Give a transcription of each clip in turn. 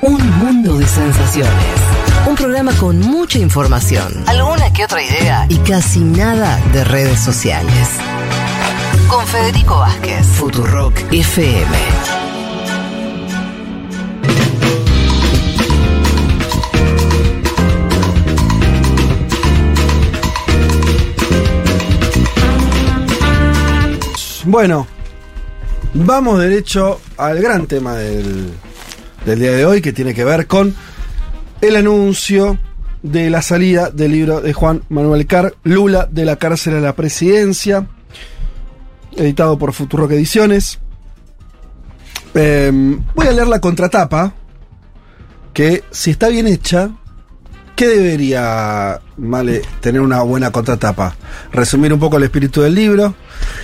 Un mundo de sensaciones. Un programa con mucha información, alguna que otra idea y casi nada de redes sociales. Con Federico Vázquez, Futurock FM. Bueno, vamos derecho al gran tema del, del día de hoy que tiene que ver con el anuncio de la salida del libro de Juan Manuel Carr, Lula de la cárcel a la presidencia, editado por Futurock Ediciones. Em, voy a leer la contratapa, que si está bien hecha, ¿qué debería, Male, tener una buena contratapa? Resumir un poco el espíritu del libro,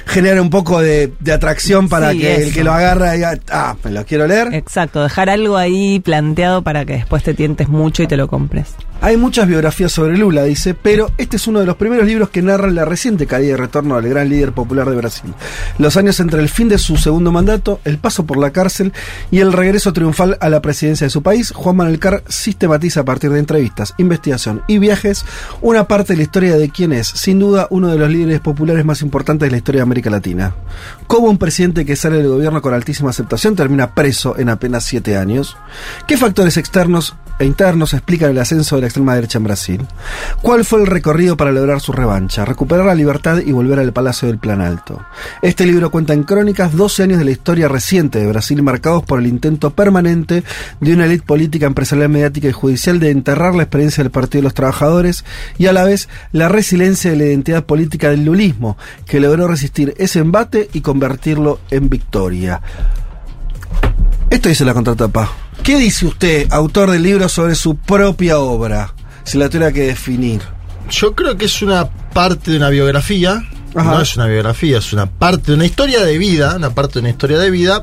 generar un poco de, de atracción para Sí, que el que lo agarra diga, ah, me lo quiero leer. Exacto, dejar algo ahí planteado para que después te tientes mucho y te lo compres. Hay muchas biografías sobre Lula, dice, pero este es uno de los primeros libros que narran la reciente caída y retorno del gran líder popular de Brasil. Los años entre el fin de su segundo mandato, el paso por la cárcel y el regreso triunfal a la presidencia de su país, Juan Manuel Carr sistematiza a partir de entrevistas, investigación y viajes una parte de la historia de quien es, sin duda, uno de los líderes populares más importantes de la historia de América Latina. ¿Cómo un presidente que sale del gobierno con altísima aceptación termina preso en apenas siete años? ¿Qué factores externos e internos explican el ascenso de la extrema derecha en Brasil? ¿Cuál fue el recorrido para lograr su revancha? Recuperar la libertad y volver al Palacio del Plan Alto. Este libro cuenta en crónicas 12 años de la historia reciente de Brasil marcados por el intento permanente de una élite política, empresarial, mediática y judicial de enterrar la experiencia del Partido de los Trabajadores y a la vez la resiliencia de la identidad política del lulismo, que logró resistir ese embate y convertirlo en victoria. Esto dice la contratapa. ¿Qué dice usted, autor del libro, sobre su propia obra? Si la tuviera que definir. Yo creo que es una parte de una biografía. Ajá. No es una biografía, es una parte de una historia de vida, una parte de una historia de vida.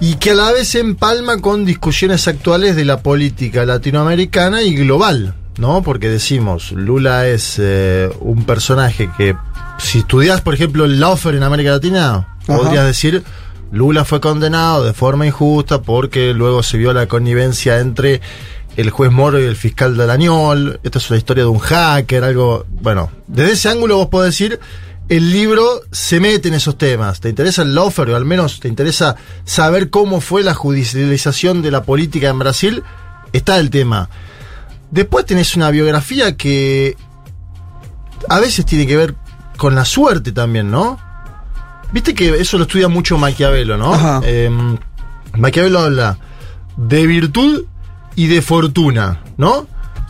Y que a la vez empalma con discusiones actuales de la política latinoamericana y global, ¿no? Porque decimos, Lula es eh, un personaje que, si estudias, por ejemplo, el lawfare en América Latina, Ajá. podrías decir, Lula fue condenado de forma injusta porque luego se vio la connivencia entre el juez Moro y el fiscal Dalañol. Esta es una historia de un hacker, algo. Bueno, desde ese ángulo vos podés decir. El libro se mete en esos temas. ¿Te interesa el lawfare o al menos te interesa saber cómo fue la judicialización de la política en Brasil? Está el tema. Después tenés una biografía que a veces tiene que ver con la suerte también, ¿no? Viste que eso lo estudia mucho Maquiavelo, ¿no? Ajá. Eh, Maquiavelo habla de virtud y de fortuna, ¿no?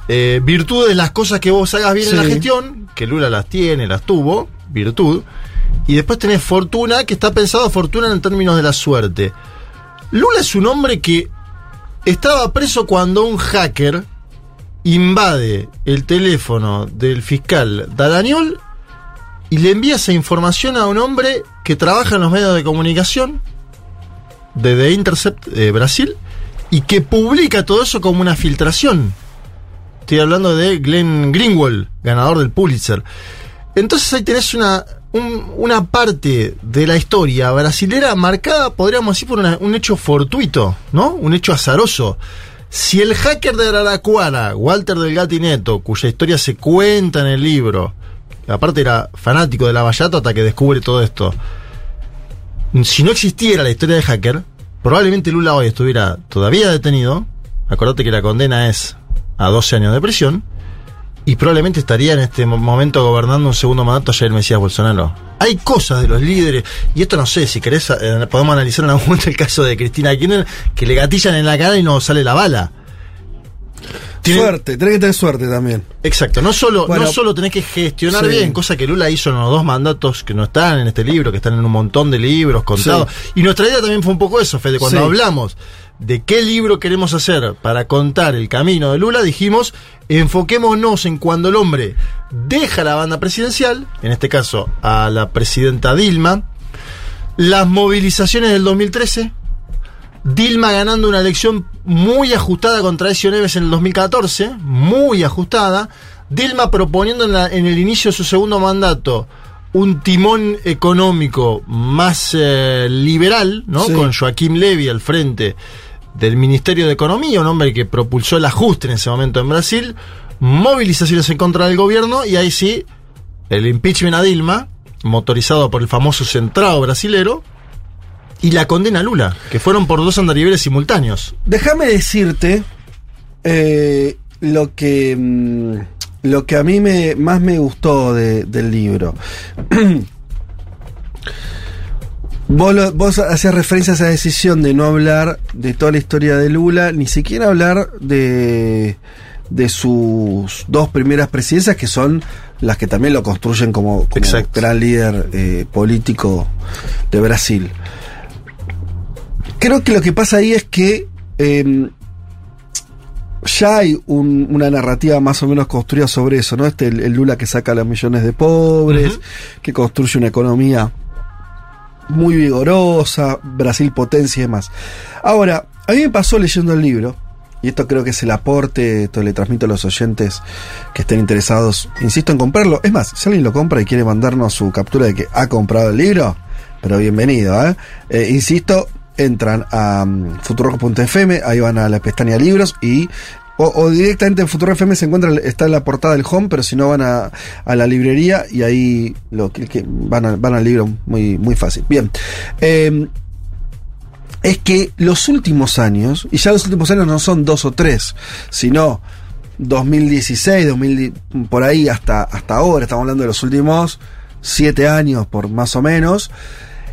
Eh, virtud de las cosas que vos hagas bien en la gestión, que Lula las tiene, las tuvo, virtud. Y después tenés fortuna, que está pensado fortuna en términos de la suerte. Lula es un hombre que estaba preso cuando un hacker invade el teléfono del fiscal Dadañol y le envía esa información a un hombre que trabaja en los medios de comunicación de The Intercept de Brasil y que publica todo eso como una filtración. Estoy hablando de Glenn Greenwald, ganador del Pulitzer. Entonces ahí tenés una, un- una parte de la historia brasilera marcada, podríamos decir, por un hecho fortuito, ¿no? Un hecho azaroso. Si el hacker de Araraquara, Walter del Gatineto, cuya historia se cuenta en el libro, aparte era fanático de la Vallato hasta que descubre todo esto, si no existiera la historia del hacker, probablemente Lula hoy estuviera todavía detenido. Acordate que la condena es a 12 años de prisión. Y probablemente estaría en este mo- momento gobernando un segundo mandato Jair Mesías Bolsonaro. Hay cosas de los líderes, y esto no sé, si querés, eh, podemos analizar en algún momento el caso de Cristina Kirchner, que le gatillan en la cara y no sale la bala. Tiene- Suerte, tenés que tener suerte también. Exacto, no solo, Bueno, no solo tenés que gestionar sí. bien, cosa que Lula hizo en los dos mandatos que no están en este libro, que están en un montón de libros contados. Y nuestra idea también fue un poco eso, Fede, cuando Sí. hablamos de qué libro queremos hacer para contar el camino de Lula, dijimos, enfoquémonos en cuando el hombre deja la banda presidencial, en este caso a la presidenta Dilma, las movilizaciones del 2013, Dilma ganando una elección muy ajustada contra Ezio Neves en el 2014, muy ajustada. Dilma proponiendo en, la- en el inicio de su segundo mandato un timón económico más eh, liberal, ¿no? Sí. Con Joaquín Levy al frente del Ministerio de Economía, un hombre que propulsó el ajuste en ese momento en Brasil, movilizaciones en contra del gobierno y ahí sí, el impeachment a Dilma, motorizado por el famoso centrado brasilero, y la condena a Lula, que fueron por dos andariveles simultáneos. Déjame decirte eh, lo que mm, lo que a mí me, más me gustó de- del libro. Vos, lo- vos hacías referencia a esa decisión de no hablar de toda la historia de Lula, ni siquiera hablar de, de sus dos primeras presidencias, que son las que también lo construyen como, como gran líder eh, político de Brasil. Creo que lo que pasa ahí es que eh, ya hay un- una narrativa más o menos construida sobre eso, ¿no? Este el, el Lula que saca a los millones de pobres, que construye una economía muy vigorosa, Brasil potencia y demás. Ahora, a mí me pasó leyendo el libro, y esto creo que es el aporte, esto le transmito a los oyentes que estén interesados, insisto en comprarlo. Es más, si alguien lo compra y quiere mandarnos su captura de que ha comprado el libro, pero bienvenido, ¿eh? Eh, insisto, entran a um, ahí van a la pestaña libros y o, directamente en Futuro FM se encuentra, está en la portada del home, pero si no van a, a la librería y ahí lo que, van, a- van al libro muy, muy fácil. Bien. Eh, es que los últimos años, y ya los últimos años no son dos o tres, sino 2016, 2000, por ahí hasta, hasta ahora, estamos hablando de los últimos siete años por más o menos,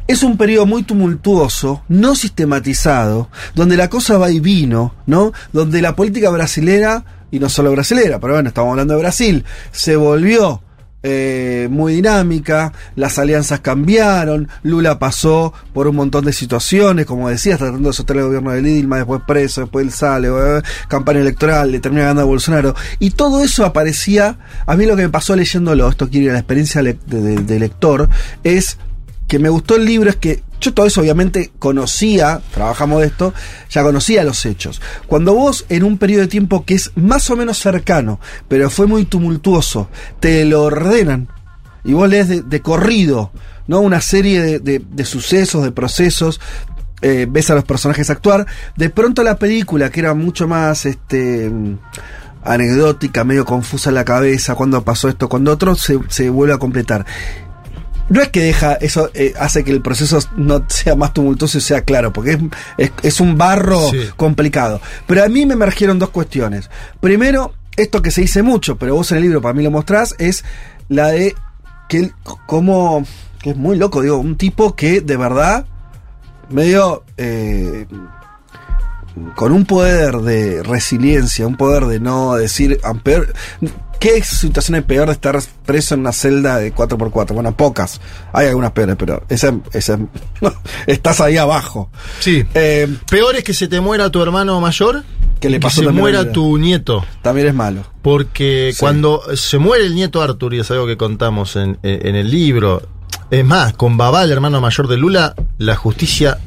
es un periodo muy tumultuoso, no sistematizado, donde la cosa va y vino, ¿no? Donde la política brasilera, y no solo brasilera, pero bueno, estamos hablando de Brasil, se volvió eh, muy dinámica, las alianzas cambiaron, Lula pasó por un montón de situaciones, como decías, tratando de sostener el gobierno de Dilma, después preso, después él sale, eh, campaña electoral, le termina ganando a Bolsonaro, y todo eso aparecía, a mí lo que me pasó leyéndolo, esto quiere ir a la experiencia de, de- de lector, es que me gustó el libro es que yo todo eso obviamente conocía, trabajamos de esto, ya conocía los hechos. Cuando vos en un periodo de tiempo que es más o menos cercano, pero fue muy tumultuoso, te lo ordenan y vos lees de, corrido, ¿no? Una serie de, de- sucesos, de procesos, eh, ves a los personajes actuar, de pronto la película, que era mucho más este anecdótica, medio confusa en la cabeza, cuando pasó esto, cuando otro, se, se vuelve a completar. No es que deja, eso eh, hace que el proceso no sea más tumultuoso y sea claro, porque es, es- es un barro Sí. complicado. Pero a mí me emergieron dos cuestiones. Primero, esto que se dice mucho, pero vos en el libro para mí lo mostrás, es la de que él, como, que es muy loco, digo, un tipo que de verdad, medio, eh, con un poder de resiliencia, un poder de no decir, "Ah, peor- ¿qué situación es peor de estar preso en una celda de 4x4? Bueno, pocas. Hay algunas peores, pero esa, esa estás ahí abajo. Sí. Eh, Peor es que se te muera tu hermano mayor Que le pasó se también a muera tu nieto. también es malo. Porque Sí. cuando se muere el nieto Arthur, y es algo que contamos en, en- en el libro, es más, con Babá, el hermano mayor de Lula, la justicia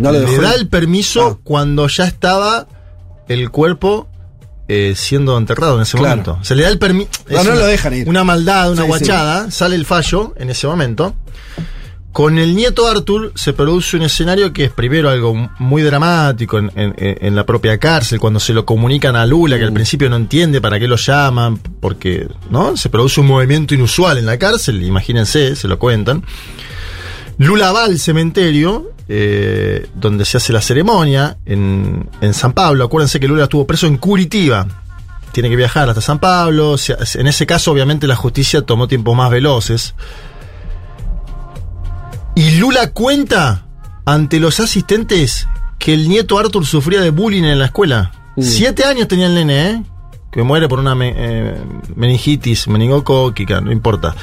No le da el permiso Ah. cuando ya estaba el cuerpo eh, siendo enterrado en ese Claro. momento. Se le da el permiso. No, no lo dejan ir. Una maldad, una Sí, guachada, sale el fallo en ese momento. Con el nieto Arthur se produce un escenario que es primero algo muy dramático en, en- en la propia cárcel, cuando se lo comunican a Lula, que al Mm. principio no entiende para qué lo llaman, porque ¿no? se produce un movimiento inusual en la cárcel, imagínense, se lo cuentan. Lula va al cementerio, eh, donde se hace la ceremonia, en, en San Pablo. Acuérdense que Lula estuvo preso en Curitiba. Tiene que viajar hasta San Pablo. En ese caso, obviamente, la justicia tomó tiempos más veloces. Y Lula cuenta ante los asistentes que el nieto Arthur sufría de bullying en la escuela. Mm. Siete años tenía el nene, ¿eh? Que muere por una me- eh, meningitis, meningocóquica, no importa.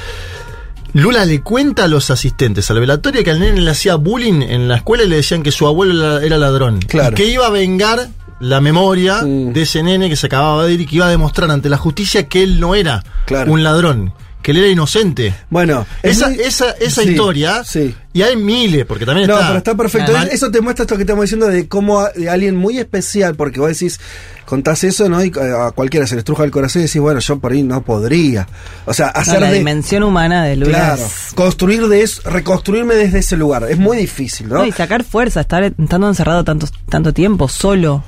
Lula le cuenta a los asistentes al velatorio que al nene le hacía bullying en la escuela y le decían que su abuelo era- era ladrón. Claro. Y que iba a vengar la memoria Mm. de ese nene que se acababa de ir y que iba a demostrar ante la justicia que él no era Claro. un ladrón. Que él era inocente. Bueno, es Esa, muy- esa, esa sí, historia, Sí. y hay miles, porque también No, está. pero está perfecto. Mal. Eso te muestra esto que estamos diciendo de cómo a- de alguien muy especial, porque vos decís, contás eso, ¿no? Y eh, a cualquiera se le estruja el corazón y decís, bueno, yo por ahí no podría. O sea, No, hacer la de. dimensión humana de Lula Claro, es- construir de eso, reconstruirme desde ese lugar. Es muy difícil, ¿no? No, y sacar fuerza, estar estando encerrado tanto, tanto tiempo, solo.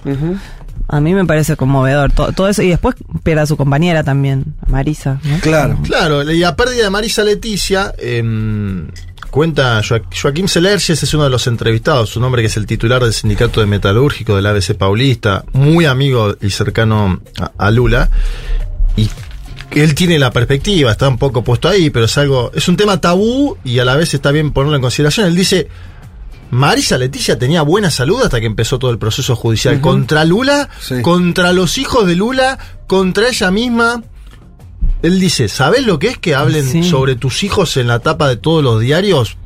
A mí me parece conmovedor todo, todo eso. Y después pierde a su compañera también, a Marisa. ¿no? Claro. Claro, y a pérdida de Marisa Leticia, em, cuenta Joa- Joaquín Selerges, es uno de los entrevistados, un hombre que es el titular del sindicato de metalúrgico del ABC Paulista, muy amigo y cercano a, a Lula, y él tiene la perspectiva, está un poco puesto ahí, pero es algo, es un tema tabú y a la vez está bien ponerlo en consideración. Él dice, Marisa Leticia tenía buena salud hasta que empezó todo el proceso judicial contra Lula, Sí. contra los hijos de Lula, contra ella misma. Él dice, ¿sabés lo que es que hablen Sí. sobre tus hijos en la tapa de todos los diarios?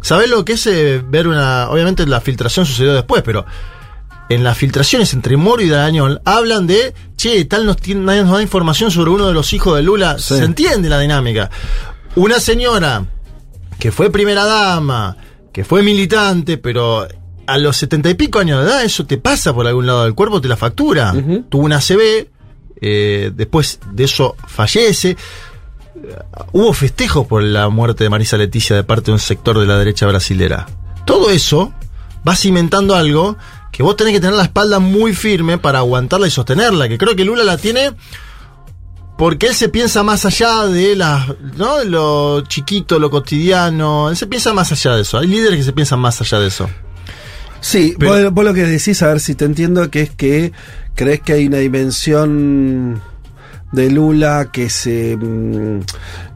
¿Sabés lo que es eh, ver una... Obviamente la filtración sucedió después, pero en las filtraciones entre Moro y Darañón hablan de, che, tal nos, tiene, nadie nos da información sobre uno de los hijos de Lula. Sí. Se entiende la dinámica. Una señora que fue primera dama, que fue militante, pero a los setenta y pico años de edad eso te pasa por algún lado del cuerpo, te la factura. Tuvo una CB, eh, después de eso fallece. Hubo festejos por la muerte de Marisa Leticia de parte de un sector de la derecha brasilera. Todo eso va cimentando algo que vos tenés que tener la espalda muy firme para aguantarla y sostenerla, que creo que Lula la tiene porque él se piensa más allá de las, ¿no? de lo chiquito, lo cotidiano, él se piensa más allá de eso. Hay líderes que se piensan más allá de eso. Sí, Pero- vos, vos lo que decís, a ver si te entiendo, que es que crees que hay una dimensión de Lula que se. mm,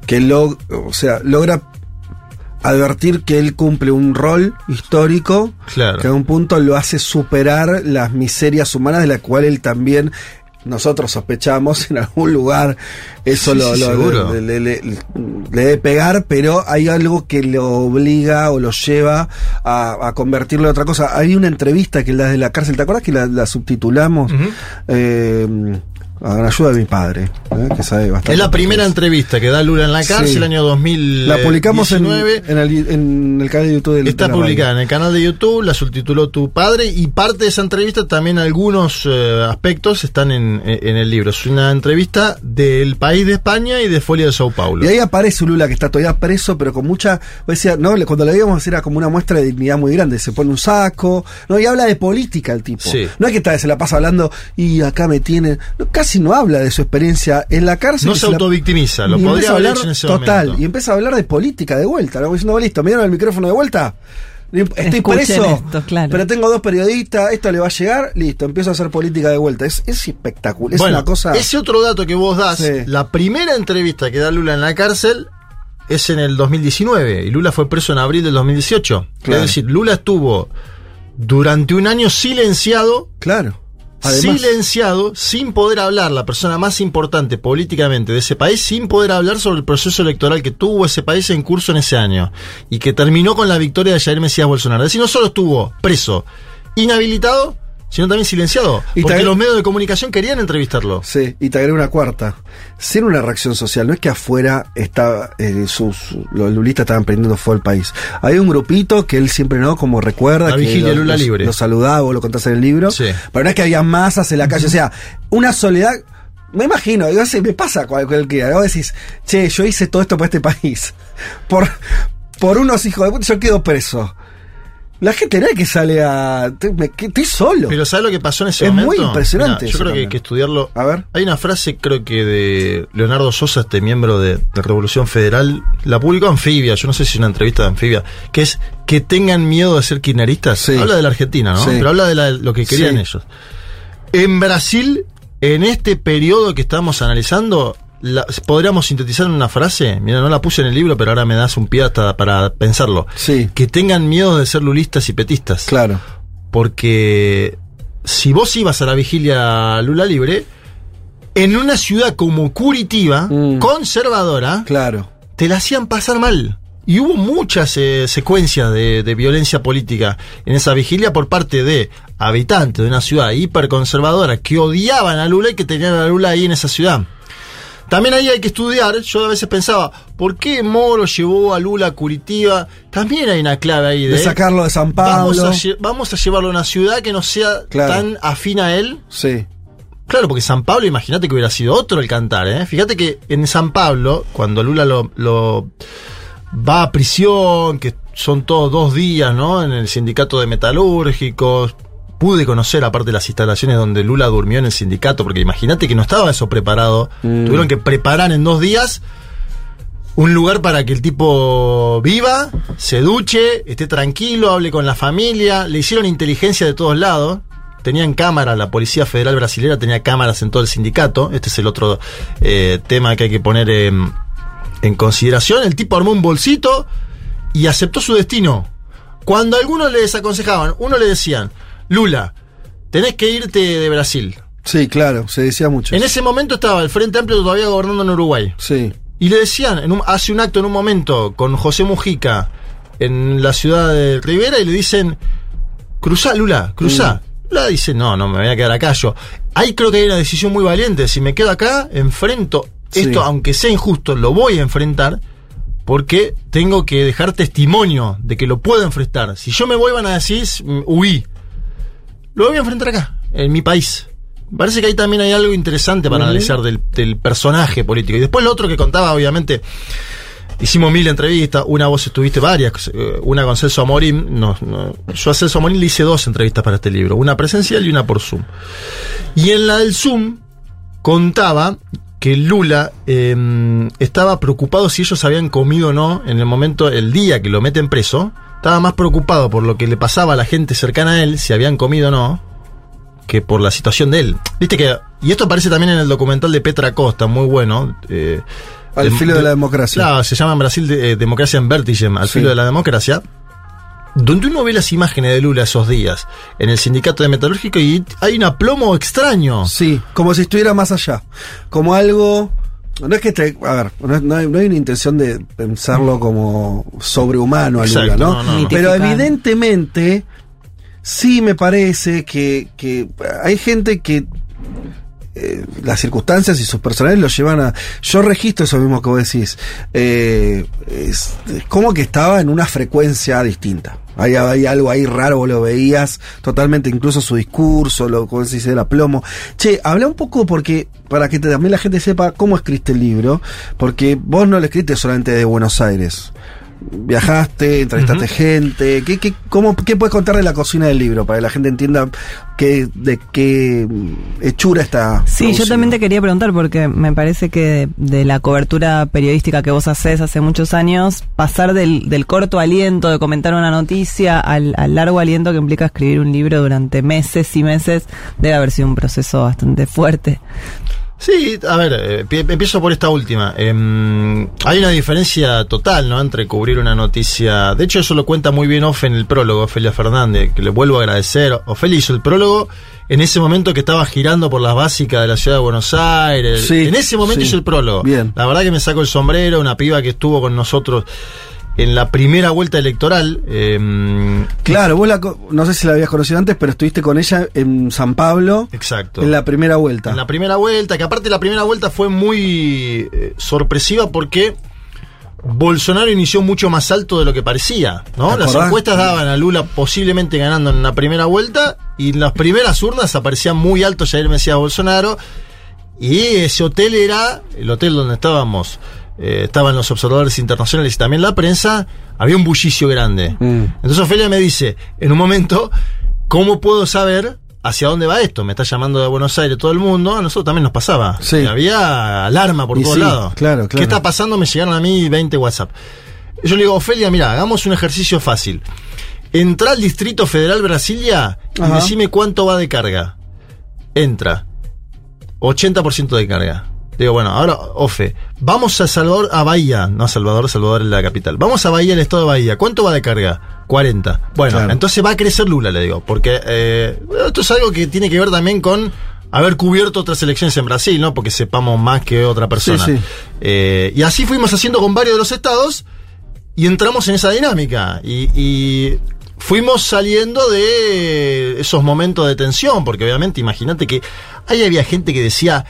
que log- o sea, logra advertir que él cumple un rol histórico Claro. que a un punto lo hace superar las miserias humanas de las cuales él también nosotros sospechamos en algún lugar eso Sí, lo, sí, lo- seguro. le, le- le- le debe pegar pero hay algo que lo obliga o lo lleva a, a convertirlo en otra cosa hay una entrevista que la de la cárcel ¿te acuerdas que la, la subtitulamos? Eh, a la ayuda de mi padre ¿eh? que sabe bastante Es la primera entrevista que da Lula en la cárcel, Sí. el año 2000. la publicamos en, en el, en el canal de YouTube del Está de la publicada en el canal de YouTube, la subtituló Tu Padre y parte de esa entrevista también algunos eh, aspectos están en, en el libro. Es una entrevista del país de España y de Folia de Sao Paulo. Y ahí aparece Lula que está todavía preso, pero con mucha. decía, no, cuando le veíamos era como una muestra de dignidad muy grande. Se pone un saco, ¿no? Y habla de política el tipo. Sí. No es que se la pasa hablando y acá me tienen. no, casi no habla de su experiencia en la cárcel. No se autovictimiza, lo podría haber hablar hecho en ese Total, momento. y empieza a hablar de política de vuelta. ¿no? Diciendo, listo, me dieron el micrófono de vuelta. Estoy Escuchen preso, esto, claro. pero tengo dos periodistas, esto le va a llegar, listo, empiezo a hacer política de vuelta. Es, es espectacular, es bueno, una cosa... ese otro dato que vos das, Sí. la primera entrevista que da Lula en la cárcel es en el 2019 y Lula fue preso en abril del 2018. Claro. Es decir, Lula estuvo durante un año silenciado Claro. Silenciado, sin poder hablar, la persona más importante políticamente de ese país, sin poder hablar sobre el proceso electoral que tuvo ese país en curso en ese año y que terminó con la victoria de Jair Mesías Bolsonaro. Es decir, no solo estuvo preso, inhabilitado, sino también silenciado, Y porque los medios de comunicación querían entrevistarlo. Sí, y te agrego una cuarta. Ser una reacción social, no es que afuera está, eh, sus, los lulistas estaban prendiendo fuego al país. Hay un grupito que él siempre no, como recuerda. La que vigilia lo, Lula lo- libre. Lo saludaba, vos lo contás en el libro. Sí. Pero no es que había masas en la calle, o sea, una soledad. Me imagino, yo sé, me pasa cualquiera. Vos decís, che, yo hice todo esto para este país. Por, por unos hijos de puta, yo quedo preso. La gente no es que sale a. te- me- que- Estoy solo. Pero ¿sabes lo que pasó en ese Es momento? muy impresionante Mirá, yo creo que hay que estudiarlo. A ver. Hay una frase, creo que de Leonardo Sosa, este miembro de, de Revolución Federal, la publicó Anfibia, yo no sé si es una entrevista de Anfibia, que es que tengan miedo de ser kirchneristas. Sí. Habla de la Argentina, ¿no? Sí. Pero habla de la- lo que querían Sí. ellos. En Brasil, en este periodo que estamos analizando, la- podríamos sintetizar en una frase. Mira, no la puse en el libro, pero ahora me das un pie hasta para pensarlo. Sí. Que tengan miedo de ser lulistas y petistas. Claro. Porque si vos ibas a la vigilia Lula Libre, en una ciudad como Curitiba, Mm. conservadora, Claro. te la hacían pasar mal. Y hubo muchas eh, secuencias de, de violencia política en esa vigilia por parte de habitantes de una ciudad hiperconservadora que odiaban a Lula y que tenían a Lula ahí en esa ciudad. También ahí hay que estudiar. Yo a veces pensaba, ¿por qué Moro llevó a Lula a Curitiba? También hay una clave ahí de. De sacarlo de San Vamos Pablo. a, vamos a llevarlo a una ciudad que no sea Claro. tan afín a él. Sí. Claro, porque San Pablo, imagínate que hubiera sido otro el cantar, ¿eh? Fíjate que en San Pablo, cuando Lula lo, lo va a prisión, que son todos dos días, ¿no? En el sindicato de metalúrgicos. Pude conocer, aparte de las instalaciones donde Lula durmió en el sindicato, porque imagínate que no estaba eso preparado. Mm. Tuvieron que preparar en dos días un lugar para que el tipo viva, se duche, esté tranquilo, hable con la familia. Le hicieron inteligencia de todos lados. Tenían cámaras, la Policía Federal Brasilera tenía cámaras en todo el sindicato. Este es el otro eh, tema que hay que poner en, en consideración. El tipo armó un bolsito y aceptó su destino. Cuando algunos le desaconsejaban, uno le decían, Lula, tenés que irte de Brasil. Sí, claro, se decía mucho. En ese momento estaba el Frente Amplio todavía gobernando en Uruguay. Sí. Y le decían, en un- hace un acto en un momento con José Mujica en la ciudad de Rivera y le dicen, cruzá, Lula, cruzá. Lula dice, no, no me voy a quedar acá yo. Ahí creo que hay una decisión muy valiente. Si me quedo acá, enfrento Sí. esto, aunque sea injusto, lo voy a enfrentar porque tengo que dejar testimonio de que lo puedo enfrentar. Si yo me voy, van a decir, mm, huí. Lo voy a enfrentar acá, en mi país. Parece que ahí también hay algo interesante para analizar del, del personaje político. Y después lo otro que contaba, obviamente, hicimos mil entrevistas, una vos estuviste varias, eh, una con Celso Amorín. No, no, yo a Celso Amorín le hice dos entrevistas para este libro, una presencial y una por Zoom. Y en la del Zoom contaba que Lula eh, estaba preocupado si ellos habían comido o no en el momento, el día que lo meten preso. Estaba más preocupado por lo que le pasaba a la gente cercana a él, si habían comido o no, que por la situación de él. Viste que, y esto aparece también en el documental de Petra Costa, muy bueno. eh, Al filo de la democracia. Claro, se llama en Brasil de- eh, Democracia en Vertigem, al Sí. filo de la democracia. Donde uno ve las imágenes de Lula esos días, en el sindicato de metalúrgico, y hay un aplomo extraño. Sí, como si estuviera más allá. Como algo. No es que te. A ver, no, hay, no hay una intención de pensarlo como sobrehumano a Lula, Exacto, ¿no? no, no, no. Pero evidentemente, sí me parece que, que hay gente que. Eh, las circunstancias y sus personajes lo llevan a. Yo registro eso mismo que vos decís. Eh, como que estaba en una frecuencia distinta. Hay, hay algo ahí raro, vos lo veías totalmente, incluso su discurso, lo como decís, el aplomo. Che, habla un poco porque, para que también la gente sepa cómo escribiste el libro, porque vos no lo escribiste solamente de Buenos Aires. Viajaste, entrevistaste gente. ¿Qué, qué, cómo, ¿Qué puedes contar de la cocina del libro? Para que la gente entienda qué, de qué hechura está. Sí, yo también te quería preguntar porque me parece que de, de la cobertura periodística que vos haces hace muchos años, pasar del, del corto aliento de comentar una noticia al, al largo aliento que implica escribir un libro durante meses y meses, debe haber sido un proceso bastante fuerte. Sí, a ver, eh, pi- empiezo por esta última. Em, hay una diferencia total, ¿no? Entre cubrir una noticia. De hecho, eso lo cuenta muy bien Ofe en el prólogo, Ofelia Fernández, que le vuelvo a agradecer. Ofelia hizo el prólogo en ese momento que estaba girando por las básicas de la ciudad de Buenos Aires. Sí, en ese momento sí. hizo el prólogo. Bien. La verdad que me saco el sombrero, una piba que estuvo con nosotros en la primera vuelta electoral. em, Claro, vos la, no sé si la habías conocido antes, pero estuviste con ella en San Pablo exacto. en la primera vuelta. En la primera vuelta, que aparte la primera vuelta fue muy eh, sorpresiva porque Bolsonaro inició mucho más alto de lo que parecía, ¿no? ¿Te Las encuestas daban a Lula posiblemente ganando en la primera vuelta y en las primeras urnas aparecía muy alto Jair Mesías Bolsonaro y ese hotel era el hotel donde estábamos. Eh, estaban los observadores internacionales y también la prensa, había un bullicio grande. Mm. Entonces Ofelia me dice, en un momento, ¿cómo puedo saber hacia dónde va esto? Me está llamando de Buenos Aires todo el mundo, a nosotros también nos pasaba. Sí. Y había alarma por Y todos sí, lados. claro, claro. ¿Qué está pasando? Me llegaron a mí 20 WhatsApp. Yo le digo, Ofelia, mira, hagamos un ejercicio fácil. Entra al Distrito Federal Brasilia y Ajá. decime cuánto va de carga. Entra. 80% de carga. Digo, bueno, ahora, Ofe, vamos a Salvador, a Bahía, no a Salvador, Salvador es la capital. Vamos a Bahía, el estado de Bahía. ¿Cuánto va de carga? 40. Bueno, Claro. entonces va a crecer Lula, le digo, porque eh, esto es algo que tiene que ver también con haber cubierto otras elecciones en Brasil, ¿no? Porque sepamos más que otra persona. Sí, sí. Eh, y así fuimos haciendo con varios de los estados y entramos en esa dinámica. Y, y fuimos saliendo de esos momentos de tensión, porque obviamente, imagínate que ahí había gente que decía,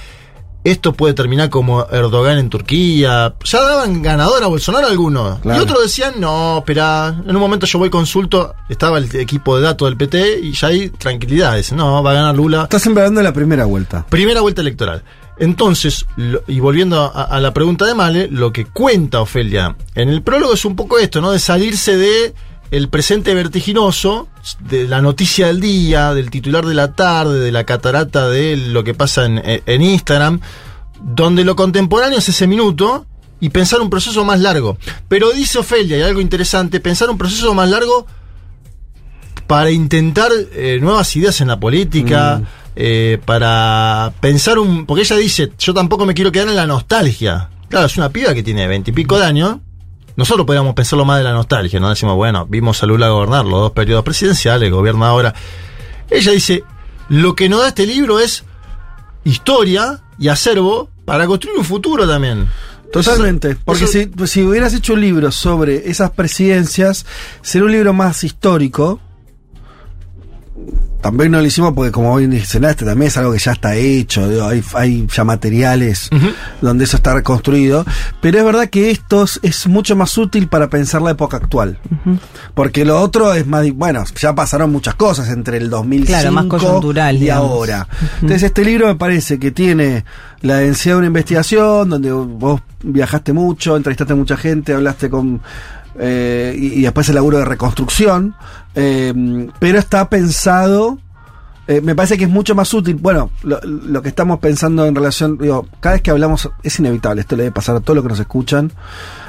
esto puede terminar como Erdogan en Turquía. Ya daban ganador a Bolsonaro algunos. Claro. Y otros decían, no, espera, en un momento yo voy consulto, estaba el equipo de datos del PT y ya hay tranquilidad. Dicen, no, va a ganar Lula. Está siempre hablando de la primera vuelta. Primera vuelta electoral. Entonces, lo- y volviendo a, a la pregunta de Male, lo que cuenta Ofelia en el prólogo es un poco esto, ¿no? De salirse de el presente vertiginoso, de la noticia del día, del titular de la tarde, de la catarata de lo que pasa en, en Instagram, donde lo contemporáneo es ese minuto y pensar un proceso más largo. Pero dice Ofelia, y algo interesante, pensar un proceso más largo para intentar eh, nuevas ideas en la política, eh, para pensar un... Porque ella dice, yo tampoco me quiero quedar en la nostalgia. Claro, es una piba que tiene veintipico de años. Nosotros podríamos pensarlo más de la nostalgia, ¿no? Decimos, bueno, vimos a Lula gobernar los dos periodos presidenciales, gobierna ahora. Ella dice, lo que nos da este libro es historia y acervo para construir un futuro también. Totalmente. Porque eso- si, si hubieras hecho un libro sobre esas presidencias, sería un libro más histórico. También no lo hicimos porque, como hoy mencionaste, también es algo que ya está hecho. digo, hay, hay ya materiales donde eso está reconstruido. Pero es verdad que esto es- mucho más útil para pensar la época actual. Porque lo otro es más. Bueno, ya pasaron muchas cosas entre el 2005 Claro, más y digamos. ahora. Entonces, este libro me parece que tiene la densidad de una investigación, donde vos viajaste mucho, entrevistaste a mucha gente, hablaste con. eh, y, y después el laburo de reconstrucción. Eh, pero está pensado. eh, me parece que es mucho más útil. Bueno, lo, lo que estamos pensando en relación. Digo, cada vez que hablamos. Es inevitable, esto le debe pasar a todos los que nos escuchan.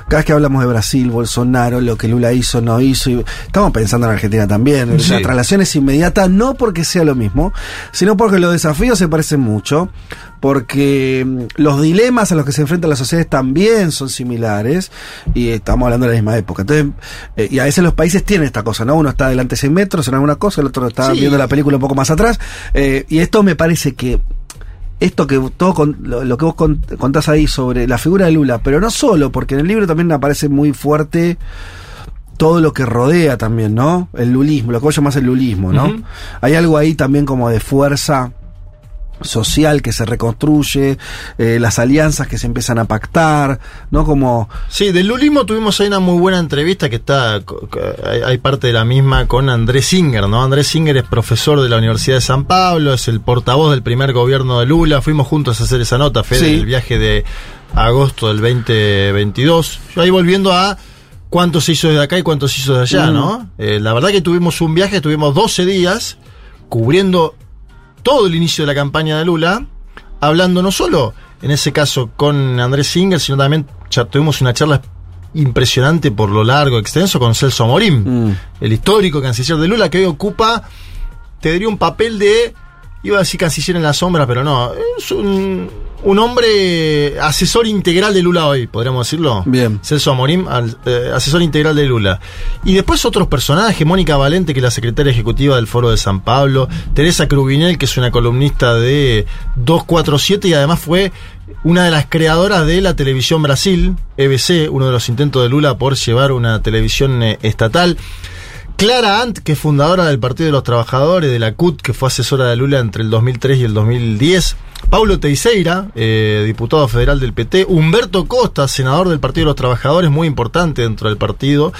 Cada vez que hablamos de Brasil, Bolsonaro, lo que Lula hizo, no hizo, y- estamos pensando en Argentina también. Sí. La traslación es inmediata, no porque sea lo mismo, sino porque los desafíos se parecen mucho, porque mm, los dilemas a los que se enfrentan las sociedades también son similares, y estamos hablando de la misma época. Entonces, eh, y a veces los países tienen esta cosa, ¿no? Uno está adelante 100 metros en alguna cosa, el otro está Sí. viendo la película un poco más atrás, eh, y esto me parece que esto que todo con- lo, lo que vos con- contás ahí sobre la figura de Lula, pero no solo, porque en el libro también aparece muy fuerte todo lo que rodea también, ¿no? El lulismo, lo que vos llamás el lulismo, ¿no? Hay algo ahí también como de fuerza social que se reconstruye, eh, las alianzas que se empiezan a pactar, ¿no? Como Sí, del lulismo tuvimos ahí una muy buena entrevista que está, hay parte de la misma con Andrés Singer, ¿no? Andrés Singer es profesor de la Universidad de San Pablo, es el portavoz del primer gobierno de Lula, fuimos juntos a hacer esa nota, Fede, Sí. el viaje de agosto del 2022. Yo ahí volviendo a cuánto se hizo desde acá y cuánto se hizo de allá, Mm. ¿no? Eh, la verdad que tuvimos un viaje, tuvimos 12 días cubriendo todo el inicio de la campaña de Lula, hablando no solo, en ese caso, con Andrés Singer, sino también ya tuvimos una charla impresionante por lo largo, extenso, con Celso Morín, Mm. el histórico canciller de Lula, que hoy ocupa, te diría un papel de, iba a decir canciller en la sombra, pero no, es un, un hombre asesor integral de Lula hoy, podríamos decirlo. Bien. Celso Amorim, al- eh, asesor integral de Lula. Y después otros personajes, Mónica Valente, que es la secretaria ejecutiva del Foro de San Pablo, Teresa Crubinel, que es una columnista de 247 y además fue una de las creadoras de la televisión Brasil, EBC, uno de los intentos de Lula por llevar una televisión eh, estatal. Clara Ant, que es fundadora del Partido de los Trabajadores, de la CUT, que fue asesora de Lula entre el 2003 y el 2010. Paulo Teixeira, eh, diputado federal del PT. Humberto Costa, senador del Partido de los Trabajadores, muy importante dentro del partido.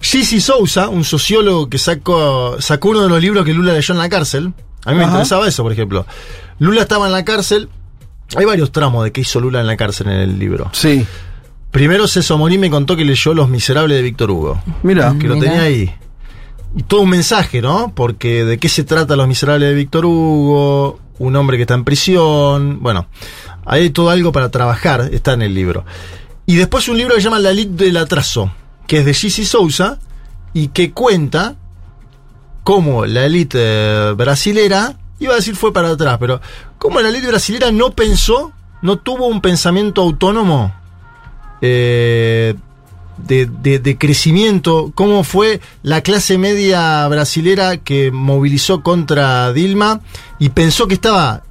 Gigi Sousa, un sociólogo que sacó, sacó uno de los libros que Lula leyó en la cárcel. A mí me Ajá. interesaba eso, por ejemplo. Lula estaba en la cárcel. Hay varios tramos de qué hizo Lula en la cárcel en el libro. sí, Primero, César Morín me contó que leyó Los Miserables de Víctor Hugo mira, que lo Mira. tenía ahí. Todo un mensaje, ¿no? Porque de qué se trata Los Miserables de Víctor Hugo, un hombre que está en prisión, bueno, hay todo algo para trabajar, está en el libro. Y después un libro que se llama La Elite del Atraso, que es de Gigi Sousa y que cuenta cómo la élite eh, brasilera, iba a decir fue para atrás, pero cómo la élite brasilera no pensó, no tuvo un pensamiento autónomo eh, de, crecimiento, cómo fue la clase media brasilera que movilizó contra Dilma y pensó que estaba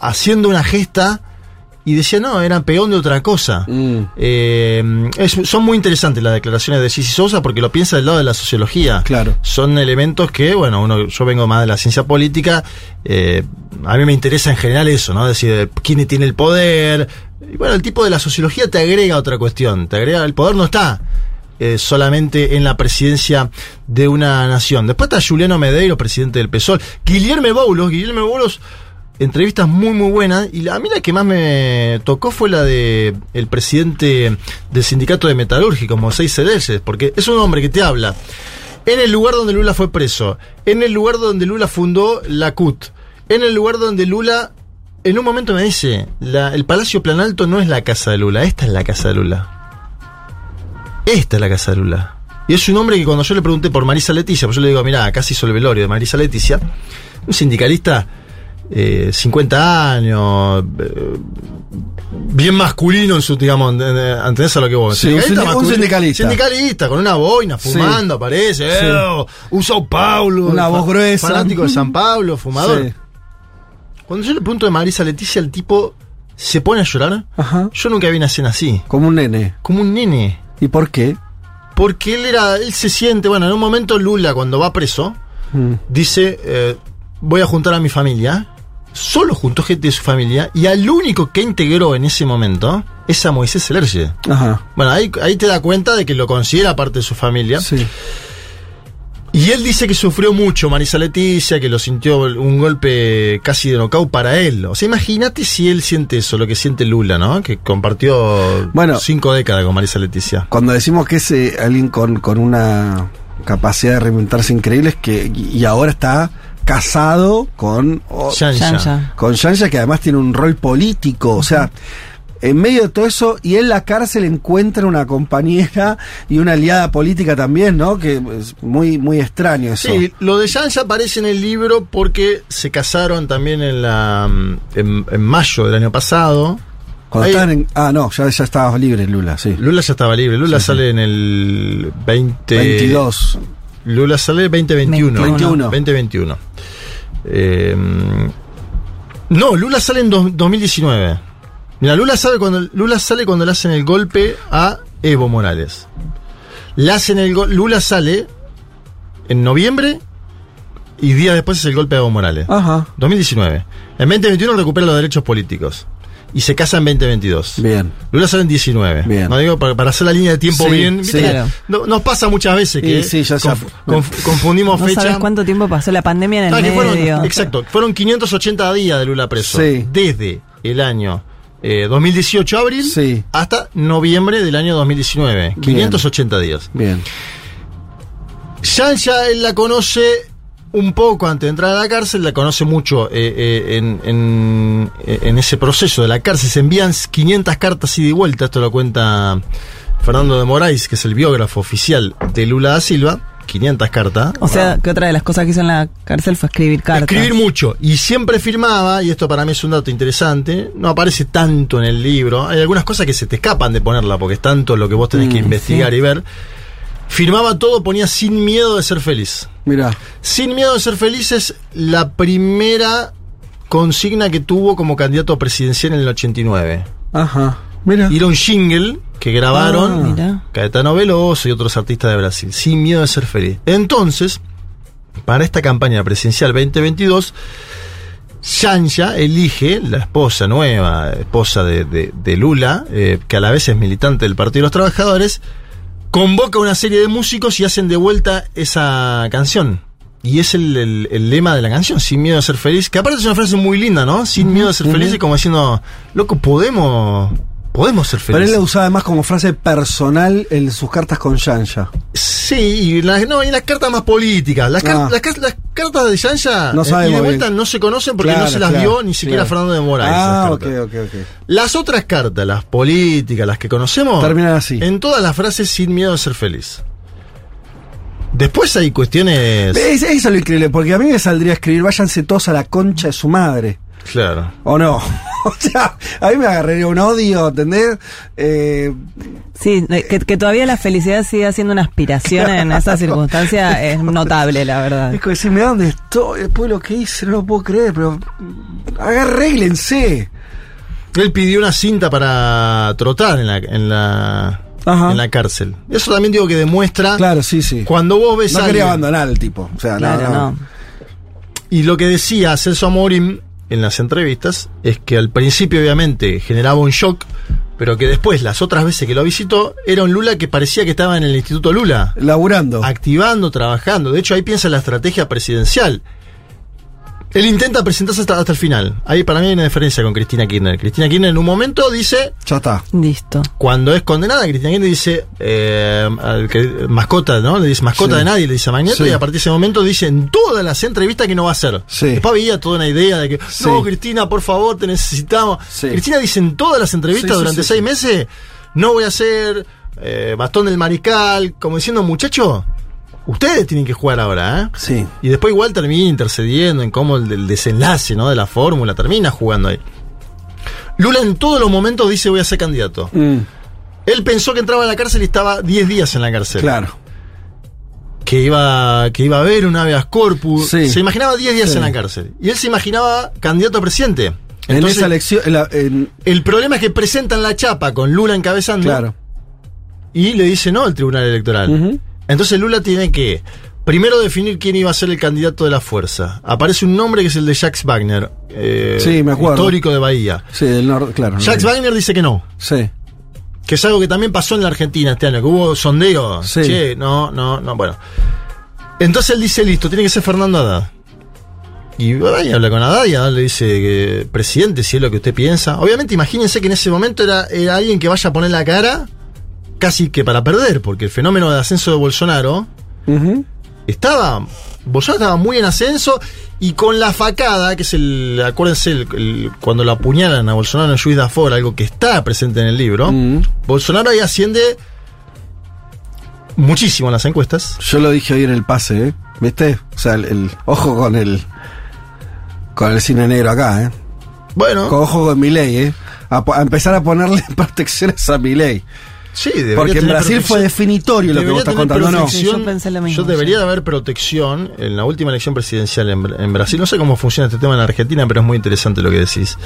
haciendo una gesta y decía, no, era peón de otra cosa. Mm. Eh, es- son muy interesantes las declaraciones de Sisi Sousa porque lo piensa del lado de la sociología. Claro. Son elementos que, bueno, uno, yo vengo más de la ciencia política, eh, a mí me interesa en general eso, ¿no? Decir, quién tiene el poder. Y bueno, el tipo de la sociología te agrega otra cuestión, te agrega, el poder no está eh, solamente en la presidencia de una nación. Después está Juliano Medeiro, presidente del PSOL. Guillermo Boulos, Guillermo Boulos, entrevistas muy muy buenas. Y a mí la que más me tocó fue la de el presidente del sindicato de metalúrgicos, Moisés Cedeses, porque es un hombre que te habla en el lugar donde Lula fue preso, en el lugar donde Lula fundó la CUT, en el lugar donde Lula, en un momento me dice, el Palacio Planalto no es la casa de Lula, esta es la casa de Lula. Esta es la casa de Lula. Y es un hombre que cuando yo le pregunté por Marisa Leticia, pues yo le digo, mirá, acá se hizo el velorio de Marisa Leticia, un sindicalista, eh, 50 años, eh, bien masculino en su, digamos, ¿entendés a lo que vos? Sí, un sindi- un sindicalista. Sindicalista, con una boina, fumando, aparece, Sí. eh, un Sao Paulo. Una voz gruesa. Fanático de San Pablo, fumador. Sí. Cuando yo le pregunto de Marisa Leticia, el tipo se pone a llorar. Ajá. Yo nunca vi una escena así. Como un nene. Como un nene. ¿Y por qué? Porque él era, él se siente, bueno, en un momento Lula cuando va preso, Mm. dice, eh, voy a juntar a mi familia. Solo juntó gente de su familia y al único que integró en ese momento es a Moisés Celerge. Ajá. Bueno, ahí, ahí te da cuenta de que lo considera parte de su familia. Sí. Y él dice que sufrió mucho Marisa Leticia, que lo sintió un golpe casi de nocaut para él. O sea, imagínate si él siente eso, lo que siente Lula, ¿no? Que compartió Bueno. cinco décadas con Marisa Leticia. Cuando decimos que es eh, alguien con, con una capacidad de reinventarse increíble es que y ahora está casado con Shansha. Con Shansha que además tiene un rol político, o sea, en medio de todo eso y en la cárcel encuentra una compañera y una aliada política también, ¿no? Que es muy muy extraño eso. Sí, lo de Shansha aparece en el libro porque se casaron también en la mm, en, en mayo del año pasado. Cuando Ahí- estaban en, ah, no, ya, ya estaba libre Lula, sí. Lula ya estaba libre. Lula Sí, sí. sale en el 20... 22. Lula sale 2021. 21. 2021. Eh, no, Lula sale en dos- 2019. Mira, Lula, sabe cuando, Lula sale cuando le hacen el golpe a Evo Morales. Le hacen el Lula sale en noviembre y días después es el golpe a Evo Morales. Ajá. 2019. En 2021 recupera los derechos políticos. Y se casa en 2022. Bien. Lula sale en 19. Bien. No digo para, para hacer la línea de tiempo Sí, bien. ¿viste sí. Claro. no- nos pasa muchas veces que Sí, sí, ya conf- sé. conf- confundimos No fecha. sabes cuánto tiempo pasó la pandemia en el Ah, que fueron- medio. exacto, fueron 580 días de Lula preso. Sí. Desde el año eh, 2018 abril Sí. hasta noviembre del año 2019. 580 días. Bien. Shansha él la conoce un poco antes de entrar a la cárcel, la conoce mucho eh, eh, en, en- en ese proceso de la cárcel. Se envían 500 cartas ida y vuelta, esto lo cuenta Fernando de Moraes, que es el biógrafo oficial de Lula da Silva. 500 cartas. O sea, que otra de las cosas que hizo en la cárcel fue escribir cartas. Escribir mucho. Y siempre firmaba, y esto para mí es un dato interesante, no aparece tanto en el libro. Hay algunas cosas que se te escapan de ponerla, porque es tanto lo que vos tenés que Mm, investigar sí. y ver. Firmaba todo, ponía sin miedo de ser feliz. Mira. Sin miedo de ser feliz es la primera consigna que tuvo como candidato presidencial en el 89. Ajá. Mira. Y era un jingle que grabaron Ah. Caetano Veloso y otros artistas de Brasil. Sin miedo de ser feliz. Entonces, para esta campaña presidencial 2022, Shansha elige la esposa nueva, esposa de, de- de Lula, eh, que a la vez es militante del Partido de los Trabajadores, convoca una serie de músicos y hacen de vuelta esa canción. Y es el, el- el lema de la canción, sin miedo a ser feliz, que aparte es una frase muy linda, ¿no? Sin miedo a ser feliz, y como diciendo, loco, podemos, podemos ser Pero él felices. la usaba además como frase personal en sus cartas con Shansha. Sí, y las, no, y las cartas más políticas. Las, car- Ah. las, car- las cartas de Shansha No eh, y de vuelta bien. no se conocen porque Claro, no se las claro, vio ni siquiera claro. Fernando de Moraes. Ah, ok, ok, ok. Las otras cartas, las políticas, las que conocemos, Terminan así. en todas las frases sin miedo a ser feliz. Después hay cuestiones. Es, eso es lo increíble, porque a mí me saldría a escribir, váyanse todos a la concha de su madre. Claro. ¿O no? o sea, a mí me agarraría un odio, ¿entendés? Eh, Sí, que, que todavía la felicidad siga siendo una aspiración en esa circunstancia es notable, la verdad. es como decirme dónde estoy, después de lo que hice, no lo puedo creer, pero arréglense. Él pidió una cinta para trotar en la, en la, Ajá. en la cárcel. Eso también digo que demuestra Claro, sí, sí. cuando vos ves No a quería alguien- abandonar al tipo. O sea, Claro, no, no. no. Y lo que decía Celso Amorim en las entrevistas es que al principio obviamente generaba un shock, pero que después, las otras veces que lo visitó, era un Lula que parecía que estaba en el Instituto Lula, Laburando. activando, trabajando. De hecho, ahí piensa en la estrategia presidencial. Él intenta presentarse hasta, hasta el final. Ahí para mí hay una diferencia con Cristina Kirchner. Cristina Kirchner en un momento dice, Ya está. Listo. cuando es condenada, Cristina Kirchner dice, eh, al que- mascota, ¿no? Le dice mascota Sí. de nadie, le dice a Magneto, Sí. y a partir de ese momento dice en todas las entrevistas que no va a hacer. Sí. Después había toda una idea de que, Sí. no, Cristina, por favor, te necesitamos. Sí. Cristina dice en todas las entrevistas durante sí, seis sí. meses, no voy a hacer eh, bastón del mariscal, como diciendo, muchacho, ustedes tienen que jugar ahora, ¿eh? Sí. Y después igual termina intercediendo en cómo el, el desenlace ¿no? de la fórmula termina jugando ahí. Lula en todos los momentos dice voy a ser candidato. Mm, Él pensó que entraba a la cárcel y estaba 10 días en la cárcel. claro. Que iba, que iba a haber un habeas corpus. Sí. Se imaginaba 10 días Sí. en la cárcel. Y él se imaginaba candidato a presidente. en Entonces, esa elección. en la- en- el problema es que presentan la chapa con Lula encabezando claro. y le dice no al Tribunal Electoral. Entonces Lula tiene que primero definir quién iba a ser el candidato de la fuerza. Aparece un nombre que es el de Jacques Wagner, eh, Sí, me acuerdo. histórico de Bahía. Sí, del norte, claro. No. Wagner dice que no, Sí. que es algo que también pasó en la Argentina este año, que hubo sondeos. Sí. Che, no, no, no, bueno. Entonces él dice, listo, tiene que ser Fernando Haddad. Y habla con Haddad y Haddad le dice que, presidente, si es lo que usted piensa. Obviamente, imagínense que en ese momento era, era alguien que vaya a poner la cara casi que para perder, porque el fenómeno de ascenso de Bolsonaro estaba. Bolsonaro estaba muy en ascenso y con la facada, que es el. Acuérdense, el- el- cuando lo apuñalan a Bolsonaro en Juiz de Afora, algo que está presente en el libro. Bolsonaro ahí asciende muchísimo en las encuestas. Yo lo dije hoy en el pase, ¿eh? ¿Viste? O sea, el, el- ojo con el. Con el cine negro acá, ¿eh? Bueno, Con ojo con Milei, ¿eh? A, empezar a ponerle protecciones a Milei. Sí, debería Porque en Brasil fue definitorio lo que Debería vos estás tener contando, ¿no? protección. Sí, yo pensé lo mismo, Yo debería sí. de haber protección en la última elección presidencial en, Bra- en Brasil. No sé cómo funciona este tema en Argentina, pero es muy interesante lo que decís.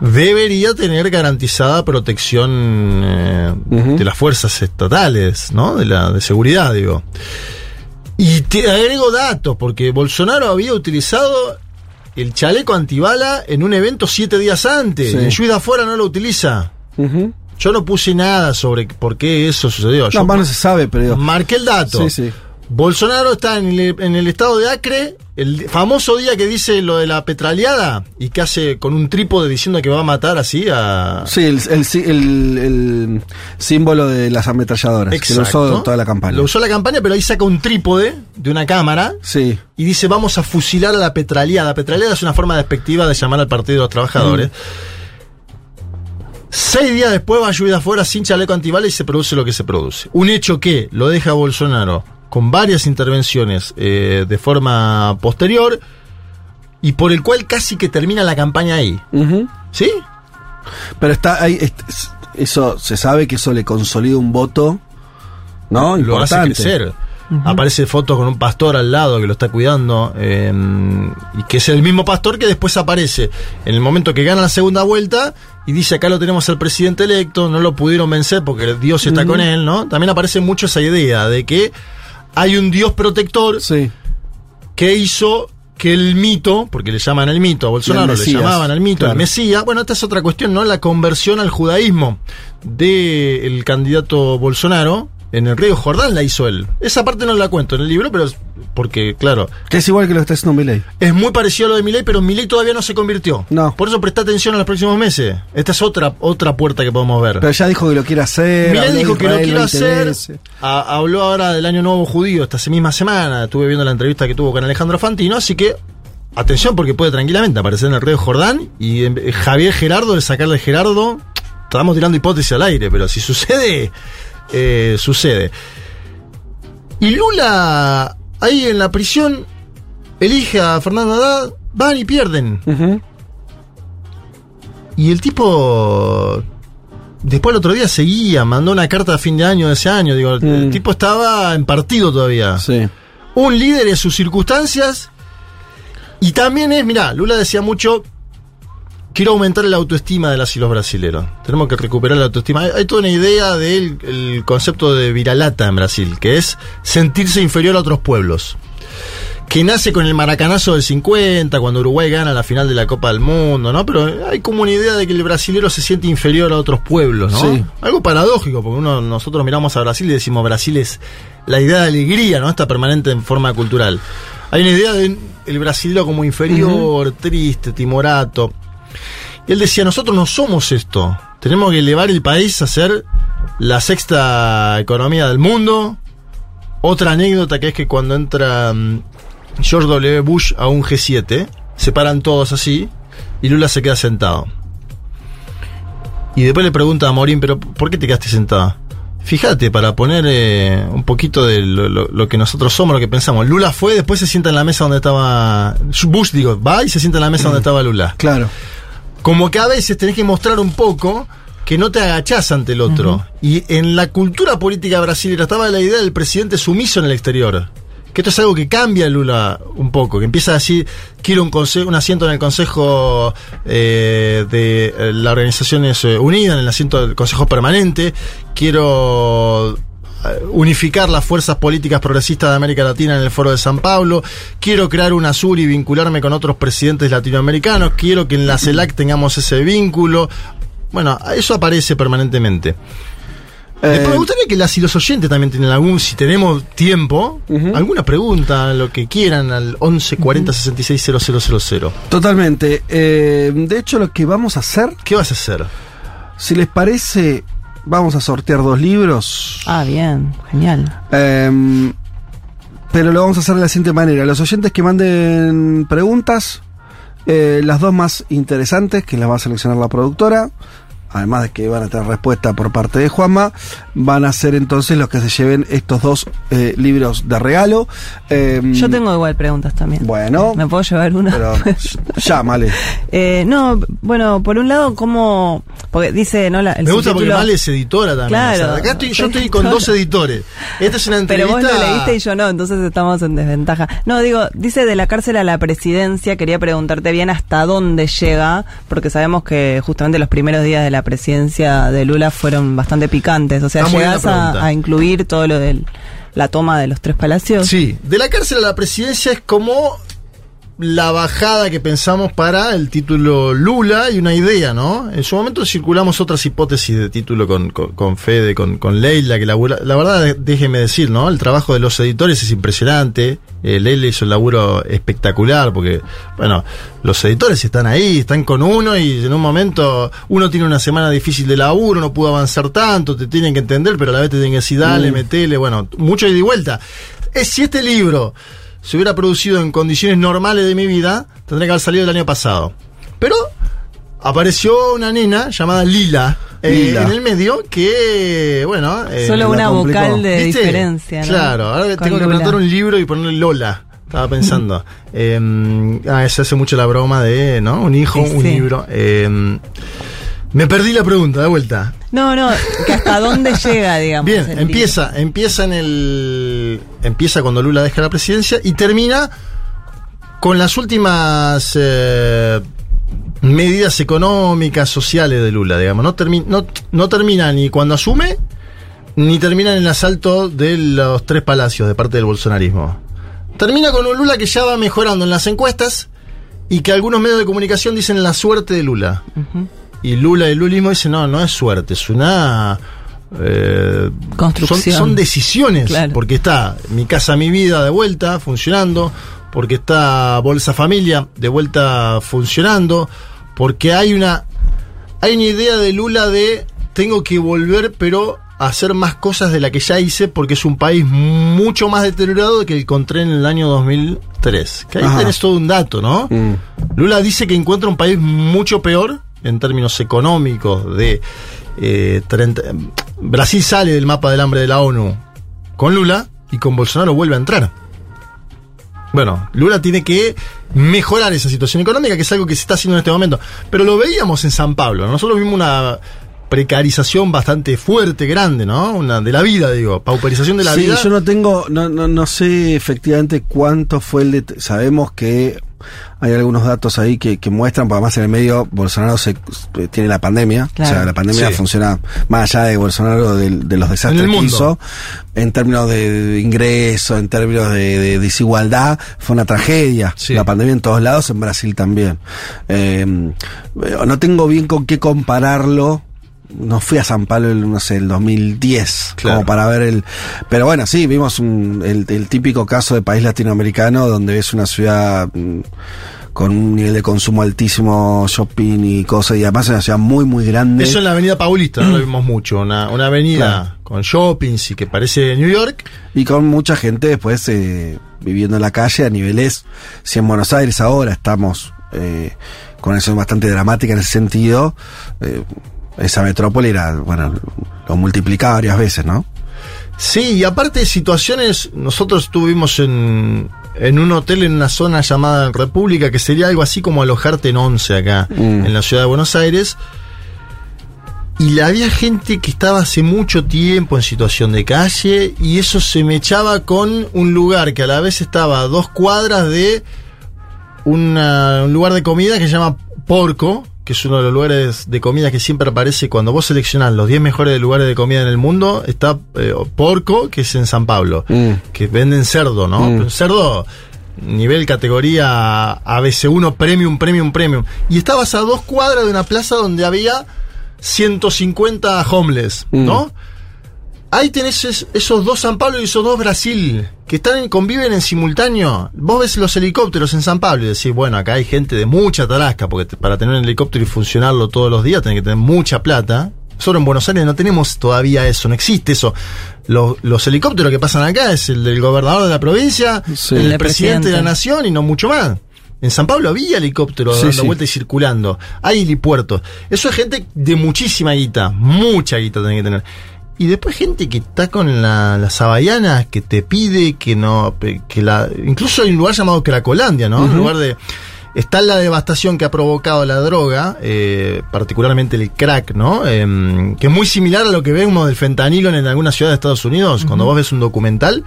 Debería tener garantizada protección eh, de las fuerzas estatales, ¿no? De la de seguridad, digo. Y te agrego datos, porque Bolsonaro había utilizado el chaleco antibala en un evento siete días antes. Sí. En Juiz de afuera no lo utiliza. Ujú. Yo no puse nada sobre por qué eso sucedió. No, más no se sabe, pero. digo, marqué el dato. Sí, sí. Bolsonaro está en el, en el estado de Acre, el famoso día que dice lo de la petraleada y que hace con un trípode diciendo que va a matar así a. Sí, el, el, sí- el- el símbolo de las ametralladoras. Que lo usó toda la campaña. Lo usó la campaña, pero ahí saca un trípode de una cámara Sí. y dice vamos a fusilar a la petraleada. Petraleada es una forma despectiva de llamar al Partido de los Trabajadores. Seis días después va a lluvia afuera sin chaleco antibala y se produce lo que se produce. Un hecho que lo deja Bolsonaro con varias intervenciones eh, de forma posterior y por el cual casi que termina la campaña ahí. ¿Sí? Pero está ahí. es- Eso se sabe que eso le consolida un voto. ¿No? Lo hace crecer. Aparece fotos con un pastor al lado que lo está cuidando eh, y que es el mismo pastor que después aparece en el momento que gana la segunda vuelta y dice acá lo tenemos al presidente electo, no lo pudieron vencer porque Dios está con él, ¿no? También aparece mucho esa idea de que hay un Dios protector Sí. que hizo que el mito, porque le llaman el mito a Bolsonaro, le llamaban al mito, claro. el Mesías, bueno, esta es otra cuestión, ¿no? La conversión al judaísmo del candidato Bolsonaro en el río Jordán la hizo él. Esa parte no la cuento en el libro, pero es porque, claro, Que es igual que lo que está haciendo Milei. es muy parecido a lo de Milei, pero Milei todavía no se convirtió. No. Por eso presta atención a los próximos meses. Esta es otra, otra puerta que podemos ver. Pero ya dijo que lo quiere hacer. Milei dijo que lo quiere hacer. 2013. Ha- habló ahora del Año Nuevo Judío esta misma semana. Estuve viendo la entrevista que tuvo con Alejandro Fantino. Así que, atención, porque puede tranquilamente aparecer en el río Jordán. Y eh, Javier Gerardo, de sacarle Gerardo. Estamos tirando hipótesis al aire, pero si sucede, eh, sucede. Y Lula, ahí en la prisión, elige a Fernando Haddad. Van y pierden. Y el tipo. Después el otro día seguía, mandó una carta a fin de año de ese año. Digo, el Mm. tipo estaba en partido todavía. Sí. Un líder en sus circunstancias. Y también es, mirá, Lula decía mucho quiero aumentar la autoestima de las y los brasileros. Tenemos que recuperar la autoestima. Hay, hay toda una idea del el concepto de viralata en Brasil, que es sentirse inferior a otros pueblos. Que nace con el maracanazo del 50, cuando Uruguay gana la final de la Copa del Mundo, ¿no? Pero hay como una idea de que el brasilero se siente inferior a otros pueblos, ¿no? Sí. Algo paradójico, porque uno, nosotros miramos a Brasil y decimos Brasil es la idea de alegría, ¿no? Está permanente en forma cultural. Hay una idea de el brasilero como inferior, triste, timorato. Y él decía, nosotros no somos esto. Tenemos que elevar el país a ser la sexta economía del mundo. Otra anécdota que es que cuando entra mm, George W. Bush a un G7, se paran todos así y Lula se queda sentado. Y después le pregunta a Morín, pero ¿por qué te quedaste sentado? Fíjate, para poner eh, un poquito de lo, lo- lo que nosotros somos, lo que pensamos. Lula fue, después se sienta en la mesa donde estaba... Bush, digo, va y se sienta en la mesa donde estaba Lula. Claro. Como que a veces tenés que mostrar un poco que no te agachás ante el otro. Y en la cultura política brasileña estaba la idea del presidente sumiso en el exterior. Que esto es algo que cambia Lula un poco, que empieza a decir, quiero un, un asiento en el Consejo eh, de eh, las Organizaciones eh, Unidas, en el asiento del Consejo Permanente, quiero unificar las fuerzas políticas progresistas de América Latina en el Foro de San Pablo, quiero crear una sur y vincularme con otros presidentes latinoamericanos, quiero que en la CELAC tengamos ese vínculo. Bueno, eso aparece permanentemente. Eh, me gustaría que las y los oyentes también tienen algún, si tenemos tiempo, alguna pregunta, lo que quieran, al 11 40 66 000. Totalmente. Eh, de hecho, lo que vamos a hacer, ¿Qué vas a hacer? si les parece, vamos a sortear dos libros. Ah, bien, genial. Em, pero lo vamos a hacer de la siguiente manera. Los oyentes que manden preguntas, eh, las dos más interesantes, que las va a seleccionar la productora, además de que van a tener respuesta por parte de Juanma, van a ser entonces los que se lleven estos dos eh, libros de regalo. Em, Yo tengo igual preguntas también. Bueno, ¿Me puedo llevar una? pero llámale. Eh, no, bueno, por un lado, como. Porque dice, ¿no? La, el Me gusta porque subtítulo- Male es editora también. Claro. O sea, acá estoy, yo estoy con dos editores. Esta es una Pero entrevista. vos lo leíste y yo no, entonces estamos en desventaja. No, digo, dice de la cárcel a la presidencia, quería preguntarte bien hasta dónde llega, porque sabemos que justamente los primeros días de la presidencia de Lula fueron bastante picantes. O sea, Está llegás a, a incluir todo lo de la toma de los tres palacios. Sí, de la cárcel a la presidencia es como la bajada que pensamos para el título Lula y una idea, ¿no? En su momento circulamos otras hipótesis de título con, con, con Fede, con, con Leila, que labura, la verdad, déjeme decir, ¿no? El trabajo de los editores es impresionante. Eh, Leila hizo un laburo espectacular porque, bueno, los editores están ahí, están con uno y en un momento uno tiene una semana difícil de laburo, no pudo avanzar tanto, te tienen que entender, pero a la vez te tienen que decir, dale, Mm. metele, bueno, mucho ida y vuelta. Es, si este libro se hubiera producido en condiciones normales de mi vida, tendría que haber salido el año pasado. Pero apareció una nena llamada Lila, eh, Lila. en el medio que, bueno... eh, Solo una vocal de ¿viste? diferencia. ¿no? Claro, ahora Con tengo que plantar un libro y ponerle Lola. Estaba pensando. Eh, ah, se hace mucho la broma de, ¿no? Un hijo, Sí, un sí. libro. Eh, me perdí la pregunta, de vuelta. No, no, que hasta dónde llega, digamos. Bien, el empieza, empieza en el. Empieza cuando Lula deja la presidencia y termina con las últimas eh, medidas económicas, sociales de Lula, digamos. No, termi- no, no termina ni cuando asume, ni termina en el asalto de los tres palacios de parte del bolsonarismo. Termina con un Lula que ya va mejorando en las encuestas y que algunos medios de comunicación dicen la suerte de Lula. Y Lula, el lulismo dice, no, no es suerte, es una... eh, Construcción. Son, son decisiones, Claro. porque está mi casa, mi vida de vuelta funcionando, porque está Bolsa Familia de vuelta funcionando, porque hay una, hay una idea de Lula de tengo que volver, pero a hacer más cosas de la que ya hice, porque es un país mucho más deteriorado que el encontré en el año 2003. Que ahí Ajá. tenés todo un dato, ¿no? Mm. Lula dice que encuentra un país mucho peor en términos económicos de eh, 30 Brasil sale del mapa del hambre de la ONU con Lula y con Bolsonaro vuelve a entrar. Bueno, Lula tiene que mejorar esa situación económica, que es algo que se está haciendo en este momento. Pero lo veíamos en San Pablo. Nosotros vimos una precarización bastante fuerte, grande, ¿no? Una de la vida, digo, pauperización de la sí, vida. yo no tengo, no, no, no sé efectivamente cuánto fue el de, sabemos que hay algunos datos ahí que, que muestran, porque además en el medio Bolsonaro se, eh, tiene la pandemia, Claro. o sea, la pandemia Sí. funciona más allá de Bolsonaro, de, de los desastres En el que hizo, en términos de, de ingreso, en términos de, de desigualdad, fue una tragedia. Sí. La pandemia en todos lados, en Brasil también. Eh, no tengo bien con qué compararlo. No fui a San Pablo, el, no sé, el 2010, Claro. como para ver el... Pero bueno, sí, vimos un- el, el típico caso de país latinoamericano donde ves una ciudad mm, con un nivel de consumo altísimo, shopping y cosas, y además es una ciudad muy, muy grande. Eso en la avenida Paulista, no lo vimos mucho. Una, una avenida con shoppings y que parece New York. Y con mucha gente después eh, viviendo en la calle a niveles, si en Buenos Aires ahora estamos eh, con una situación bastante dramática en ese sentido, eh, esa metrópoli era, bueno, lo multiplicaba varias veces, ¿no? Sí, y aparte de situaciones, nosotros estuvimos en, en un hotel en una zona llamada República, que sería algo así como alojarte en Once acá, Mm. en la ciudad de Buenos Aires. Y la- había gente que estaba hace mucho tiempo en situación de calle y eso se me echaba con un lugar que a la vez estaba a dos cuadras de una- un lugar de comida que se llama Porco, que es uno de los lugares de comida que siempre aparece cuando vos seleccionás los 10 mejores lugares de comida en el mundo. Está eh, Porco, que es en San Pablo, Mm. que venden cerdo, ¿no? Mm. Pero cerdo nivel categoría ABC1 Premium, Premium, Premium. Y estabas a dos cuadras de una plaza donde había 150 homeless, ¿no? Ahí tenés es- esos dos San Pablo y esos dos Brasil, que están en- conviven en simultáneo. Vos ves los helicópteros en San Pablo y decís, bueno, acá hay gente de mucha tarasca, porque te- para tener un helicóptero y funcionarlo todos los días tenés que tener mucha plata. Solo en Buenos Aires no tenemos todavía eso, no existe eso. Los, los helicópteros que pasan acá es el del gobernador de la provincia, Sí. el presidente de la nación y no mucho más. En San Pablo había helicópteros Sí, dando sí. vueltas y circulando. Hay helipuertos. Eso es gente de muchísima guita. Mucha guita tenés que tener. Y después gente que está con la, las habaianas, que te pide que no. que la Incluso hay un lugar llamado Cracolandia, ¿no? Un lugar de. Está la devastación que ha provocado la droga, eh, particularmente el crack, ¿no? Em, que es muy similar a lo que vemos del fentanilo en algunas ciudades de Estados Unidos, cuando vos ves un documental.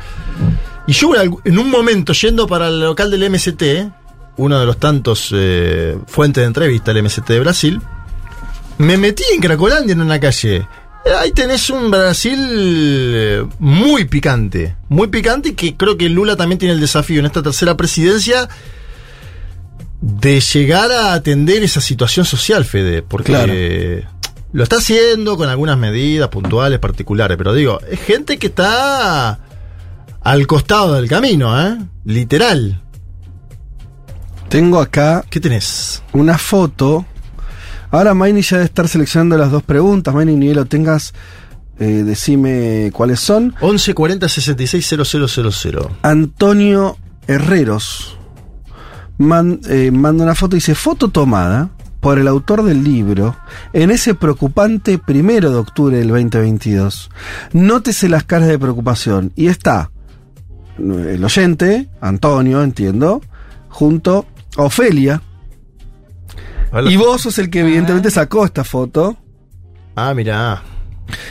Y yo en un momento, yendo para el local del MST, uno de los tantos eh, fuentes de entrevista del MST de Brasil, me metí en Cracolandia en una calle. Ahí tenés un Brasil eh, muy picante, muy picante y que creo que Lula también tiene el desafío en esta tercera presidencia de llegar a atender esa situación social, Fede, porque Claro. lo está haciendo con algunas medidas puntuales, particulares, pero digo, es gente que está al costado del camino, ¿eh? Literal. Tengo acá ¿Qué tenés? una foto. Ahora Maini ya debe estar seleccionando las dos preguntas. Maini, ni lo tengas, eh, decime cuáles son. 11 40 66 000. Antonio Herreros man- eh, manda una foto y dice foto tomada por el autor del libro en ese preocupante primero de octubre del 2022. Nótese las caras de preocupación y está eh, el oyente, Antonio, entiendo, junto a Ofelia. Y vos sos el que evidentemente sacó esta foto Ah, mira.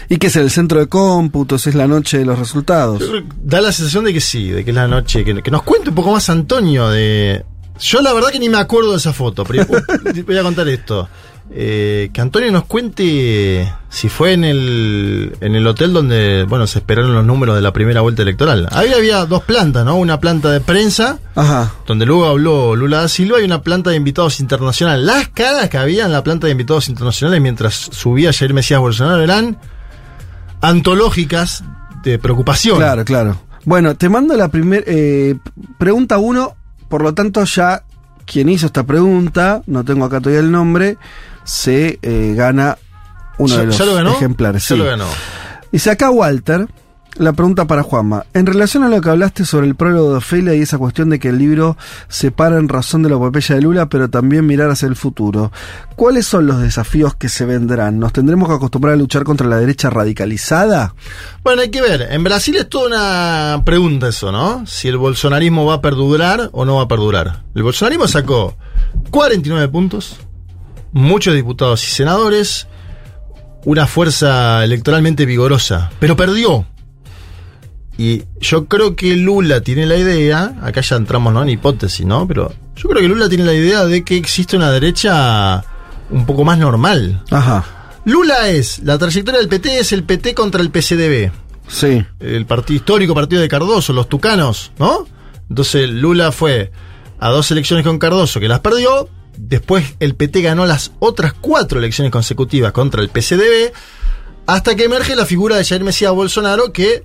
y que es el centro de cómputos, es la noche de los resultados. Da la sensación de que sí, de que es la noche. Que, que nos cuente un poco más Antonio de. Yo la verdad que ni me acuerdo de esa foto, pero voy a contar esto. Eh, que Antonio nos cuente si fue en el, en el hotel donde, bueno, se esperaron los números de la primera vuelta electoral. Ahí había dos plantas, ¿no? Una planta de prensa, Ajá. donde luego habló Lula da Silva, y una planta de invitados internacionales. Las caras que había en la planta de invitados internacionales mientras subía Jair Mesías Bolsonaro eran antológicas de preocupación. Claro, claro. Bueno, te mando la primera pregunta uno, por lo tanto ya quien hizo esta pregunta, no tengo acá todavía el nombre, se eh, gana uno ¿Ya- de los ya lo ganó? ejemplares. Ya sí. lo ganó. Dice acá Walter, la pregunta para Juanma. En relación a lo que hablaste sobre el prólogo de Ofelia y esa cuestión de que el libro se para en razón de la epopeya de Lula, pero también mirar hacia el futuro, ¿cuáles son los desafíos que se vendrán? ¿Nos tendremos que acostumbrar a luchar contra la derecha radicalizada? Bueno, hay que ver. En Brasil es toda una pregunta eso, ¿no? Si el bolsonarismo va a perdurar o no va a perdurar. El bolsonarismo sacó 49 puntos, muchos diputados y senadores, una fuerza electoralmente vigorosa, pero perdió. Y yo creo que Lula tiene la idea, acá ya entramos ¿no? en hipótesis, ¿no? Pero Yo creo que Lula tiene la idea de que existe una derecha un poco más normal. Ajá. Lula es, la trayectoria del PT es el PT contra el PCDB. Sí. El partido histórico partido de Cardoso, los tucanos, ¿no? Entonces Lula fue a dos elecciones con Cardoso que las perdió. Después el PT ganó las otras cuatro elecciones consecutivas contra el PCDB. Hasta que emerge la figura de Jair Mesías Bolsonaro que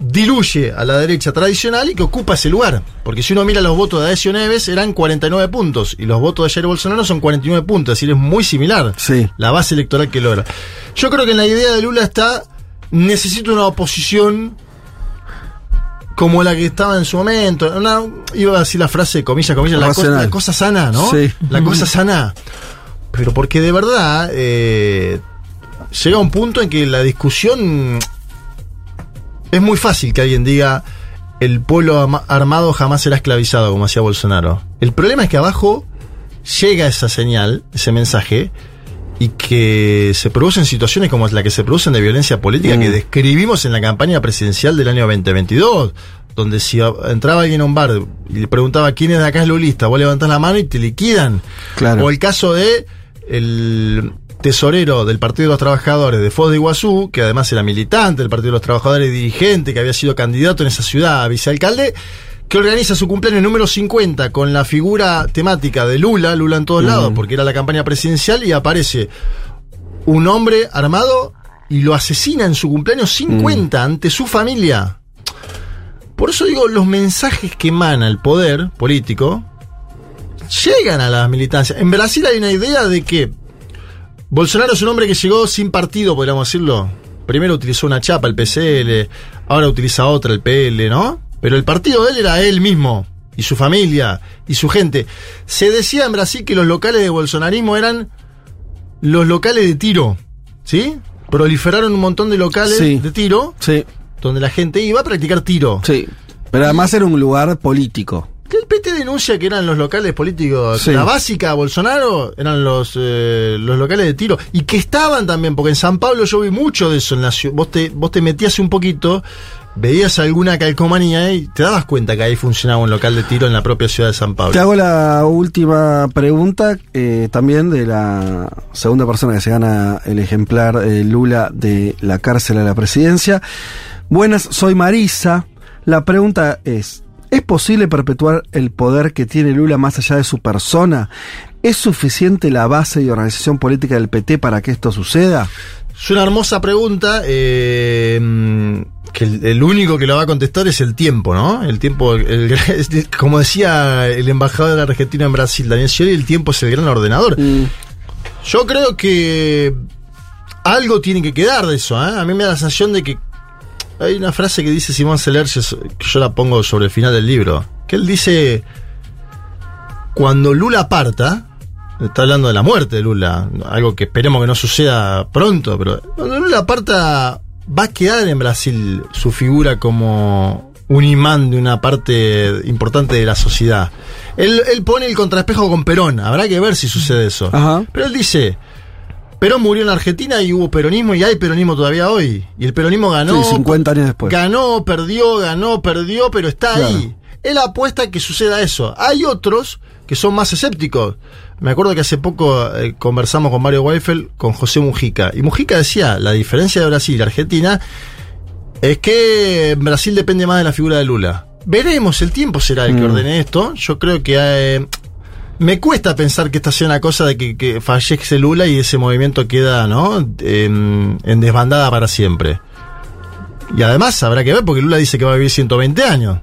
diluye a la derecha tradicional y que ocupa ese lugar. Porque si uno mira los votos de Adecio Neves eran 49 puntos y los votos de Jair Bolsonaro son 49 puntos, es decir, es muy similar Sí. la base electoral que logra. Yo creo que en la idea de Lula está, necesito una oposición como la que estaba en su momento. Una, iba a decir la frase, comillas, comillas, la, cosa, la cosa sana, ¿no? Sí. La cosa sana. Pero porque de verdad eh, llega un punto en que la discusión es muy fácil que alguien diga el pueblo armado jamás será esclavizado, como hacía Bolsonaro. El problema es que abajo llega esa señal, ese mensaje, y que se producen situaciones como la que se producen de violencia política Mm. que describimos en la campaña presidencial del año 2022, donde si entraba alguien a un bar y le preguntaba quién es de acá es lulista, vos levantás la mano y te liquidan. Claro. O el caso de el tesorero del Partido de los Trabajadores de Foz de Iguazú, que además era militante del Partido de los Trabajadores y dirigente, que había sido candidato en esa ciudad a vicealcalde, que organiza su cumpleaños número 50 con la figura temática de Lula, Lula en todos lados, porque era la campaña presidencial, y aparece un hombre armado y lo asesina en su cumpleaños 50 ante su familia. Por eso digo, los mensajes que emana el poder político llegan a las militancias. En Brasil hay una idea de que Bolsonaro es un hombre que llegó sin partido, podríamos decirlo. Primero utilizó una chapa, el PCL, ahora utiliza otra, el PL, ¿no? Pero el partido de él era él mismo, y su familia, y su gente. Se decía en Brasil que los locales de bolsonarismo eran los locales de tiro, ¿sí? Proliferaron un montón de locales Sí. de tiro, Sí. donde la gente iba a practicar tiro. Sí. Pero además era un lugar político. Que el PT denuncia que eran los locales políticos. Sí. La básica Bolsonaro eran los, eh, los locales de tiro. Y que estaban también, porque en San Pablo yo vi mucho de eso. En la vos, te, vos te metías un poquito, veías alguna calcomanía y te dabas cuenta que ahí funcionaba un local de tiro en la propia ciudad de San Pablo. Te hago la última pregunta eh, también de la segunda persona que se gana el ejemplar eh, Lula de la cárcel a la presidencia. Buenas, soy Marisa. La pregunta es, ¿es posible perpetuar el poder que tiene Lula más allá de su persona? ¿Es suficiente la base y organización política del PT para que esto suceda? Es una hermosa pregunta. eh, que el, el único que lo va a contestar es el tiempo, ¿no? El tiempo, el- como decía el embajador de la Argentina en Brasil, Daniel Scioli, el tiempo es el gran ordenador. Yo creo que algo tiene que quedar de eso. ¿eh? A mí me da la sensación de que hay una frase que dice Simón Celerges, que yo la pongo sobre el final del libro, que él dice, cuando Lula parta, está hablando de la muerte de Lula, algo que esperemos que no suceda pronto, pero cuando Lula parta, va a quedar en Brasil su figura como un imán de una parte importante de la sociedad. Él, él pone el contraespejo con Perón, habrá que ver si sucede eso. Ajá. Pero él dice, Perón murió en Argentina y hubo peronismo y hay peronismo todavía hoy. Y el peronismo ganó. Sí, 50 años después. Ganó, perdió, ganó, perdió, pero está Claro. ahí. Él apuesta que suceda eso. Hay otros que son más escépticos. Me acuerdo que hace poco eh, conversamos con Mario Weifel, con José Mujica. Y Mujica decía, la diferencia de Brasil y Argentina es que Brasil depende más de la figura de Lula. Veremos, el tiempo será el que Mm. ordene esto. Yo creo que eh, me cuesta pensar que esta sea una cosa de que, que fallece Lula y ese movimiento queda ¿no? en, en desbandada para siempre. Y además habrá que ver porque Lula dice que va a vivir 120 años.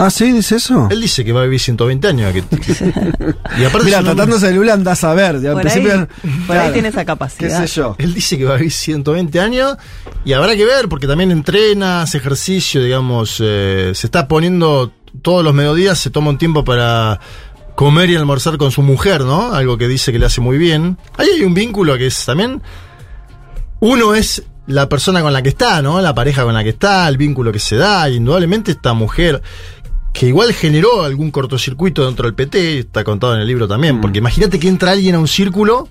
Ah, sí, dice eso. Él dice que va a vivir 120 años. que- que- y aparte Mira, tratándose de Lula andás a ver. Por principio- ahí, por claro, ahí tiene esa ¿Qué capacidad. sé yo? Él dice que va a vivir 120 años y habrá que ver porque también entrena, hace ejercicio, digamos, eh, se está poniendo todos los mediodías, se toma un tiempo para comer y almorzar con su mujer, ¿no? Algo que dice que le hace muy bien. Ahí hay un vínculo que es también, uno es la persona con la que está, ¿no? La pareja con la que está, el vínculo que se da, y indudablemente esta mujer que igual generó algún cortocircuito dentro del PT, está contado en el libro también, porque imagínate que entra alguien a un círculo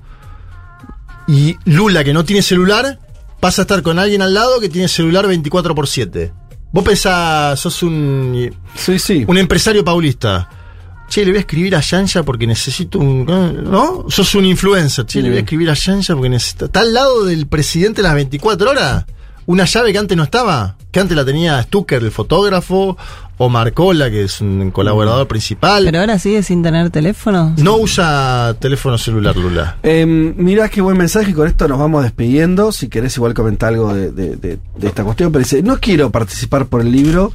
y Lula, que no tiene celular, pasa a estar con alguien al lado que tiene celular 24 por 7. Vos pensás, sos un, Sí, sí. un empresario paulista. che, le voy a escribir a Yanja porque necesito un. ¿No? Sos un influencer. Che, le voy a escribir a Yanja porque necesito. Está al lado del presidente las 24 horas. Una llave que antes no estaba. Que antes la tenía Stucker, el fotógrafo, o Marcola, que es un colaborador principal. Pero ahora sigue sin tener teléfono. no usa teléfono celular, Lula. Eh, mirá qué buen mensaje, con esto nos vamos despidiendo. Si querés igual comentar algo de, de- de- de esta cuestión, pero dice, no quiero participar por el libro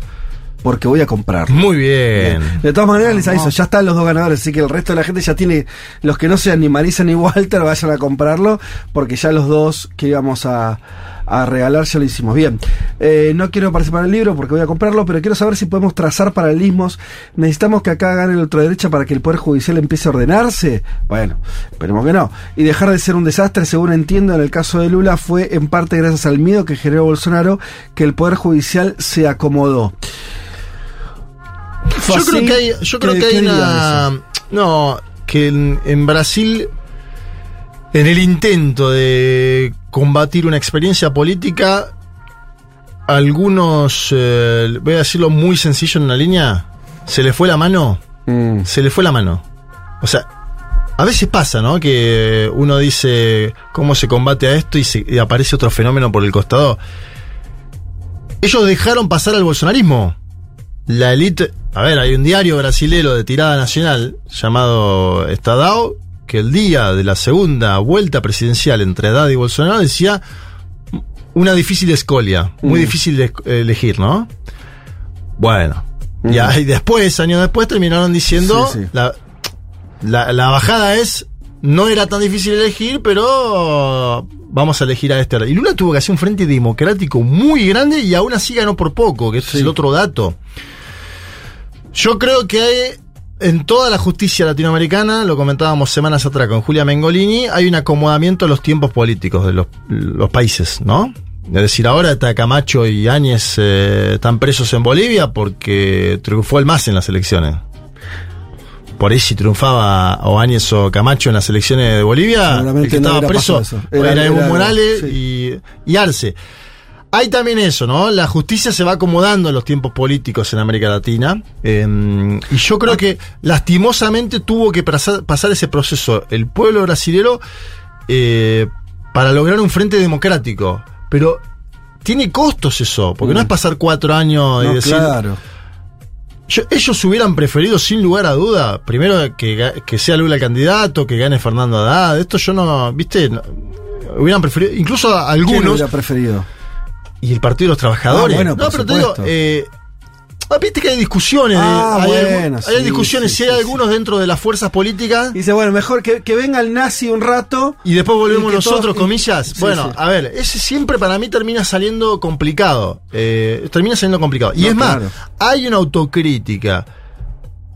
porque voy a comprarlo. Muy bien. De todas maneras les aviso, ya están los dos ganadores, así que el resto de la gente ya tiene, los que no sean ni Marisa ni Walter vayan a comprarlo, porque ya los dos que íbamos a, a regalar ya lo hicimos. Bien, eh, no quiero participar en el libro porque voy a comprarlo, pero quiero saber si podemos trazar paralelismos. Necesitamos que acá gane la ultraderecha para que el Poder Judicial empiece a ordenarse. Bueno, esperemos que no. Y dejar de ser un desastre, según entiendo, en el caso de Lula, fue en parte gracias al miedo que generó Bolsonaro que el Poder Judicial se acomodó. ¿Fue Yo creo que hay, yo creo ¿Qué- que hay una. No, que en, en Brasil, en el intento de combatir una experiencia política, algunos, eh, voy a decirlo muy sencillo en una línea, se le fue la mano, Mm. se le fue la mano. O sea, a veces pasa, ¿no? Que uno dice cómo se combate a esto y, se- y aparece otro fenómeno por el costado. Ellos dejaron pasar al bolsonarismo. La élite. A ver, hay un diario brasilero de tirada nacional llamado Estadao que el día de la segunda vuelta presidencial entre Haddad y Bolsonaro decía una difícil escolia, muy Mm. difícil de elegir, ¿no? Bueno. Mm. Ya, y después, años después, terminaron diciendo Sí, sí. La, la, la bajada es no era tan difícil elegir, pero vamos a elegir a este. Y Lula tuvo que hacer un frente democrático muy grande y aún así ganó por poco, que Sí. es el otro dato. Yo creo que hay, en toda la justicia latinoamericana, lo comentábamos semanas atrás con Julia Mengolini, hay un acomodamiento a los tiempos políticos de los, los países, ¿no? Es decir, ahora está Camacho y Áñez eh, están presos en Bolivia porque triunfó el MAS en las elecciones. Por ahí si triunfaba o Áñez o Camacho en las elecciones de Bolivia, el que no estaba hubiera preso era, Era- Evo era- Morales sí. y, y Arce. Hay también eso, ¿no? La justicia se va acomodando a los tiempos políticos en América Latina. eh, y yo creo que lastimosamente tuvo que pasar, pasar ese proceso el pueblo brasilero eh, para lograr un frente democrático. Pero tiene costos eso, porque no Mm. es pasar cuatro años y No, decir. claro. Yo- ellos hubieran preferido, sin lugar a duda, primero que, sea Lula el candidato, que gane Fernando Haddad. Esto yo no, viste, No- hubieran preferido, incluso a ¿Quién algunos, hubiera preferido? Y el Partido de los Trabajadores. Ah, bueno, no, pero te digo, eh, ah, viste que hay discusiones. de- Ah, hay, bueno, hay sí, discusiones, sí, si hay algunos dentro de las fuerzas políticas. Dice, bueno, mejor que, que venga el nazi un rato. Y después volvemos Y nosotros, todos- comillas. Bueno, a ver, ese siempre para mí termina saliendo complicado. Eh, termina saliendo complicado. Y No, es más, claro. hay una autocrítica.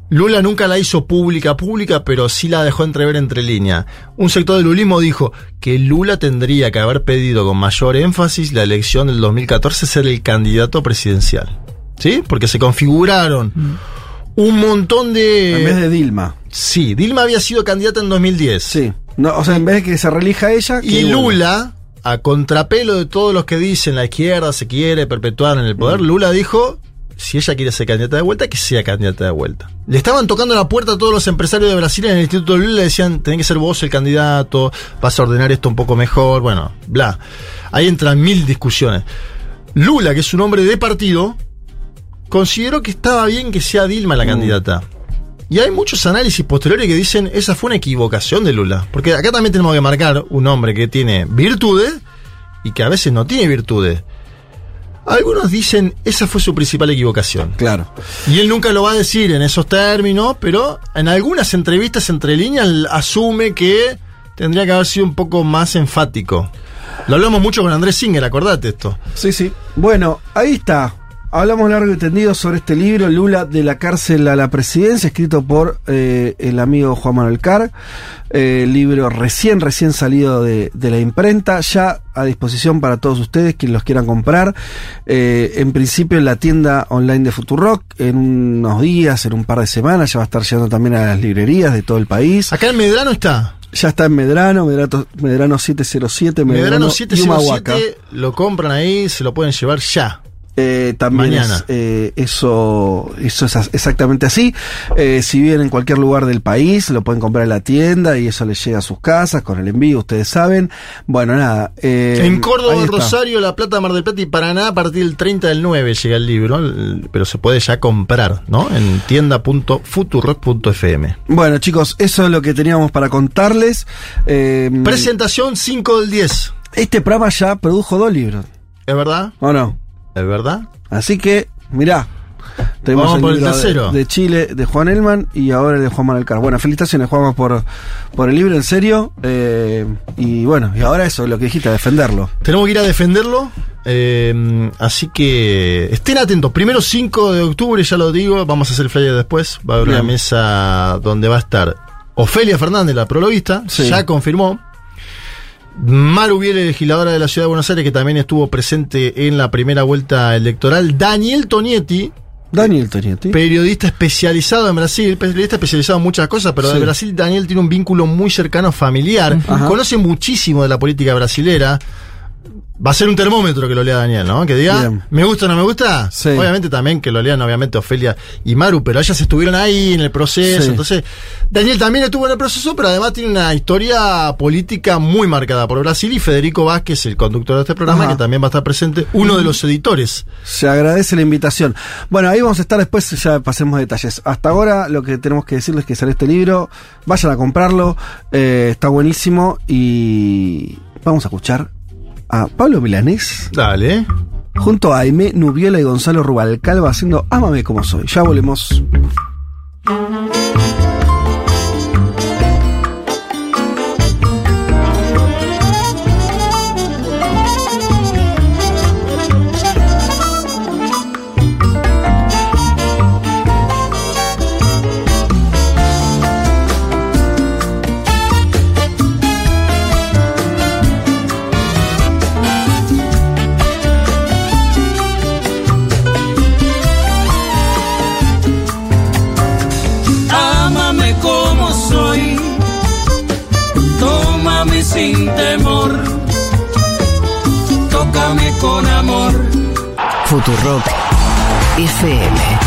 Lula nunca la hizo pública, pública, pero sí la dejó entrever entre líneas. Un sector del lulismo dijo que Lula tendría que haber pedido con mayor énfasis la elección del 2014 ser el candidato presidencial. ¿Sí? Porque se configuraron un montón de... En vez de Dilma. Sí, Dilma había sido candidata en 2010. Sí. No, o sea, en vez de que se relija ella. Y. Lula, a contrapelo de todos los que dicen la izquierda se quiere perpetuar en el poder, Mm. Lula dijo, si ella quiere ser candidata de vuelta, que sea candidata de vuelta. Le estaban tocando la puerta a todos los empresarios de Brasil en el Instituto de Lula, le decían, tenés que ser vos el candidato, vas a ordenar esto un poco mejor, bueno, bla. Ahí entran mil discusiones. Lula, que es un hombre de partido, consideró que estaba bien que sea Dilma la Mm. candidata. Y hay muchos análisis posteriores que dicen esa fue una equivocación de Lula. Porque acá también tenemos que marcar un hombre que tiene virtudes y que a veces no tiene virtudes. Algunos dicen esa fue su principal equivocación. Claro. Y él nunca lo va a decir en esos términos, pero en algunas entrevistas entre líneas asume que tendría que haber sido un poco más enfático. Lo hablamos mucho con Andrés Singer, acordate esto. Sí, sí. Bueno, ahí está. Hablamos largo y tendido sobre este libro, Lula de la cárcel a la presidencia, escrito por eh, el amigo Juan Manuel Carr. Eh, libro recién, recién salido de, de la imprenta, ya a disposición para todos ustedes, quienes los quieran comprar. Eh, en principio en la tienda online de Futurock, en unos días, en un par de semanas, ya va a estar llegando también a las librerías de todo el país. Acá en Medrano está. Ya está en Medrano, Medrano, Medrano 707, Medrano, Medrano y Humahuaca. 707 lo compran ahí, se lo pueden llevar ya. Eh, también Mañana. es, eh, eso, eso es exactamente así. Eh, si viven en cualquier lugar del país, lo pueden comprar en la tienda y eso les llega a sus casas con el envío, ustedes saben. Bueno, nada. En Córdoba. Rosario, La Plata, Mar del Plata y Paraná, a partir del 30 del 9 llega el libro, pero se puede ya comprar, ¿no? En tienda.futurock.fm. Bueno, chicos, eso es lo que teníamos para contarles. Presentación 5 del 10. este programa ya produjo dos libros, ¿Es verdad? ¿o no? ¿Es verdad? Así que, mirá. Tenemos Vamos por el libro tercero. De, Chile, de Juan Elman y ahora el de Juan Manuel Carr. Bueno, felicitaciones, Juan, por, por el libro, en serio. eh, y bueno, y ahora eso, lo que dijiste, defenderlo. Tenemos que ir a defenderlo. eh, así que estén atentos. Primero 5 de octubre, ya lo digo. Vamos a hacer el flyer después. Va a haber una mesa donde va a estar Ofelia Fernández, la prologuista. Sí. Ya confirmó. Maru Biel, legisladora de la Ciudad de Buenos Aires, que también estuvo presente en la primera vuelta electoral. Daniel Tonietti, Daniel Tonietti. periodista especializado en Brasil, periodista especializado en muchas cosas, pero de. Brasil Daniel tiene un vínculo muy cercano familiar, conoce muchísimo de la política brasilera. Va a ser un termómetro que lo lea Daniel, ¿no? Que diga, Bien. ¿me gusta o no me gusta? Sí. Obviamente también que lo lean, obviamente, Ofelia y Maru, pero ellas estuvieron ahí en el proceso. Sí. Entonces, Daniel también estuvo en el proceso, pero además tiene una historia política muy marcada por Brasil. Y Federico Vázquez, el conductor de este programa, Ajá. que también va a estar presente, uno de los editores. Se agradece la invitación. Bueno, ahí vamos a estar después, ya pasemos detalles. Hasta ahora lo que tenemos que decirles es que sale este libro, vayan a comprarlo, eh, está buenísimo y vamos a escuchar a Pablo Milanés Dale. junto a Aimé Nubiola y Gonzalo Rubalcalva haciendo Ámame como soy. Ya volvemos. Futurock FM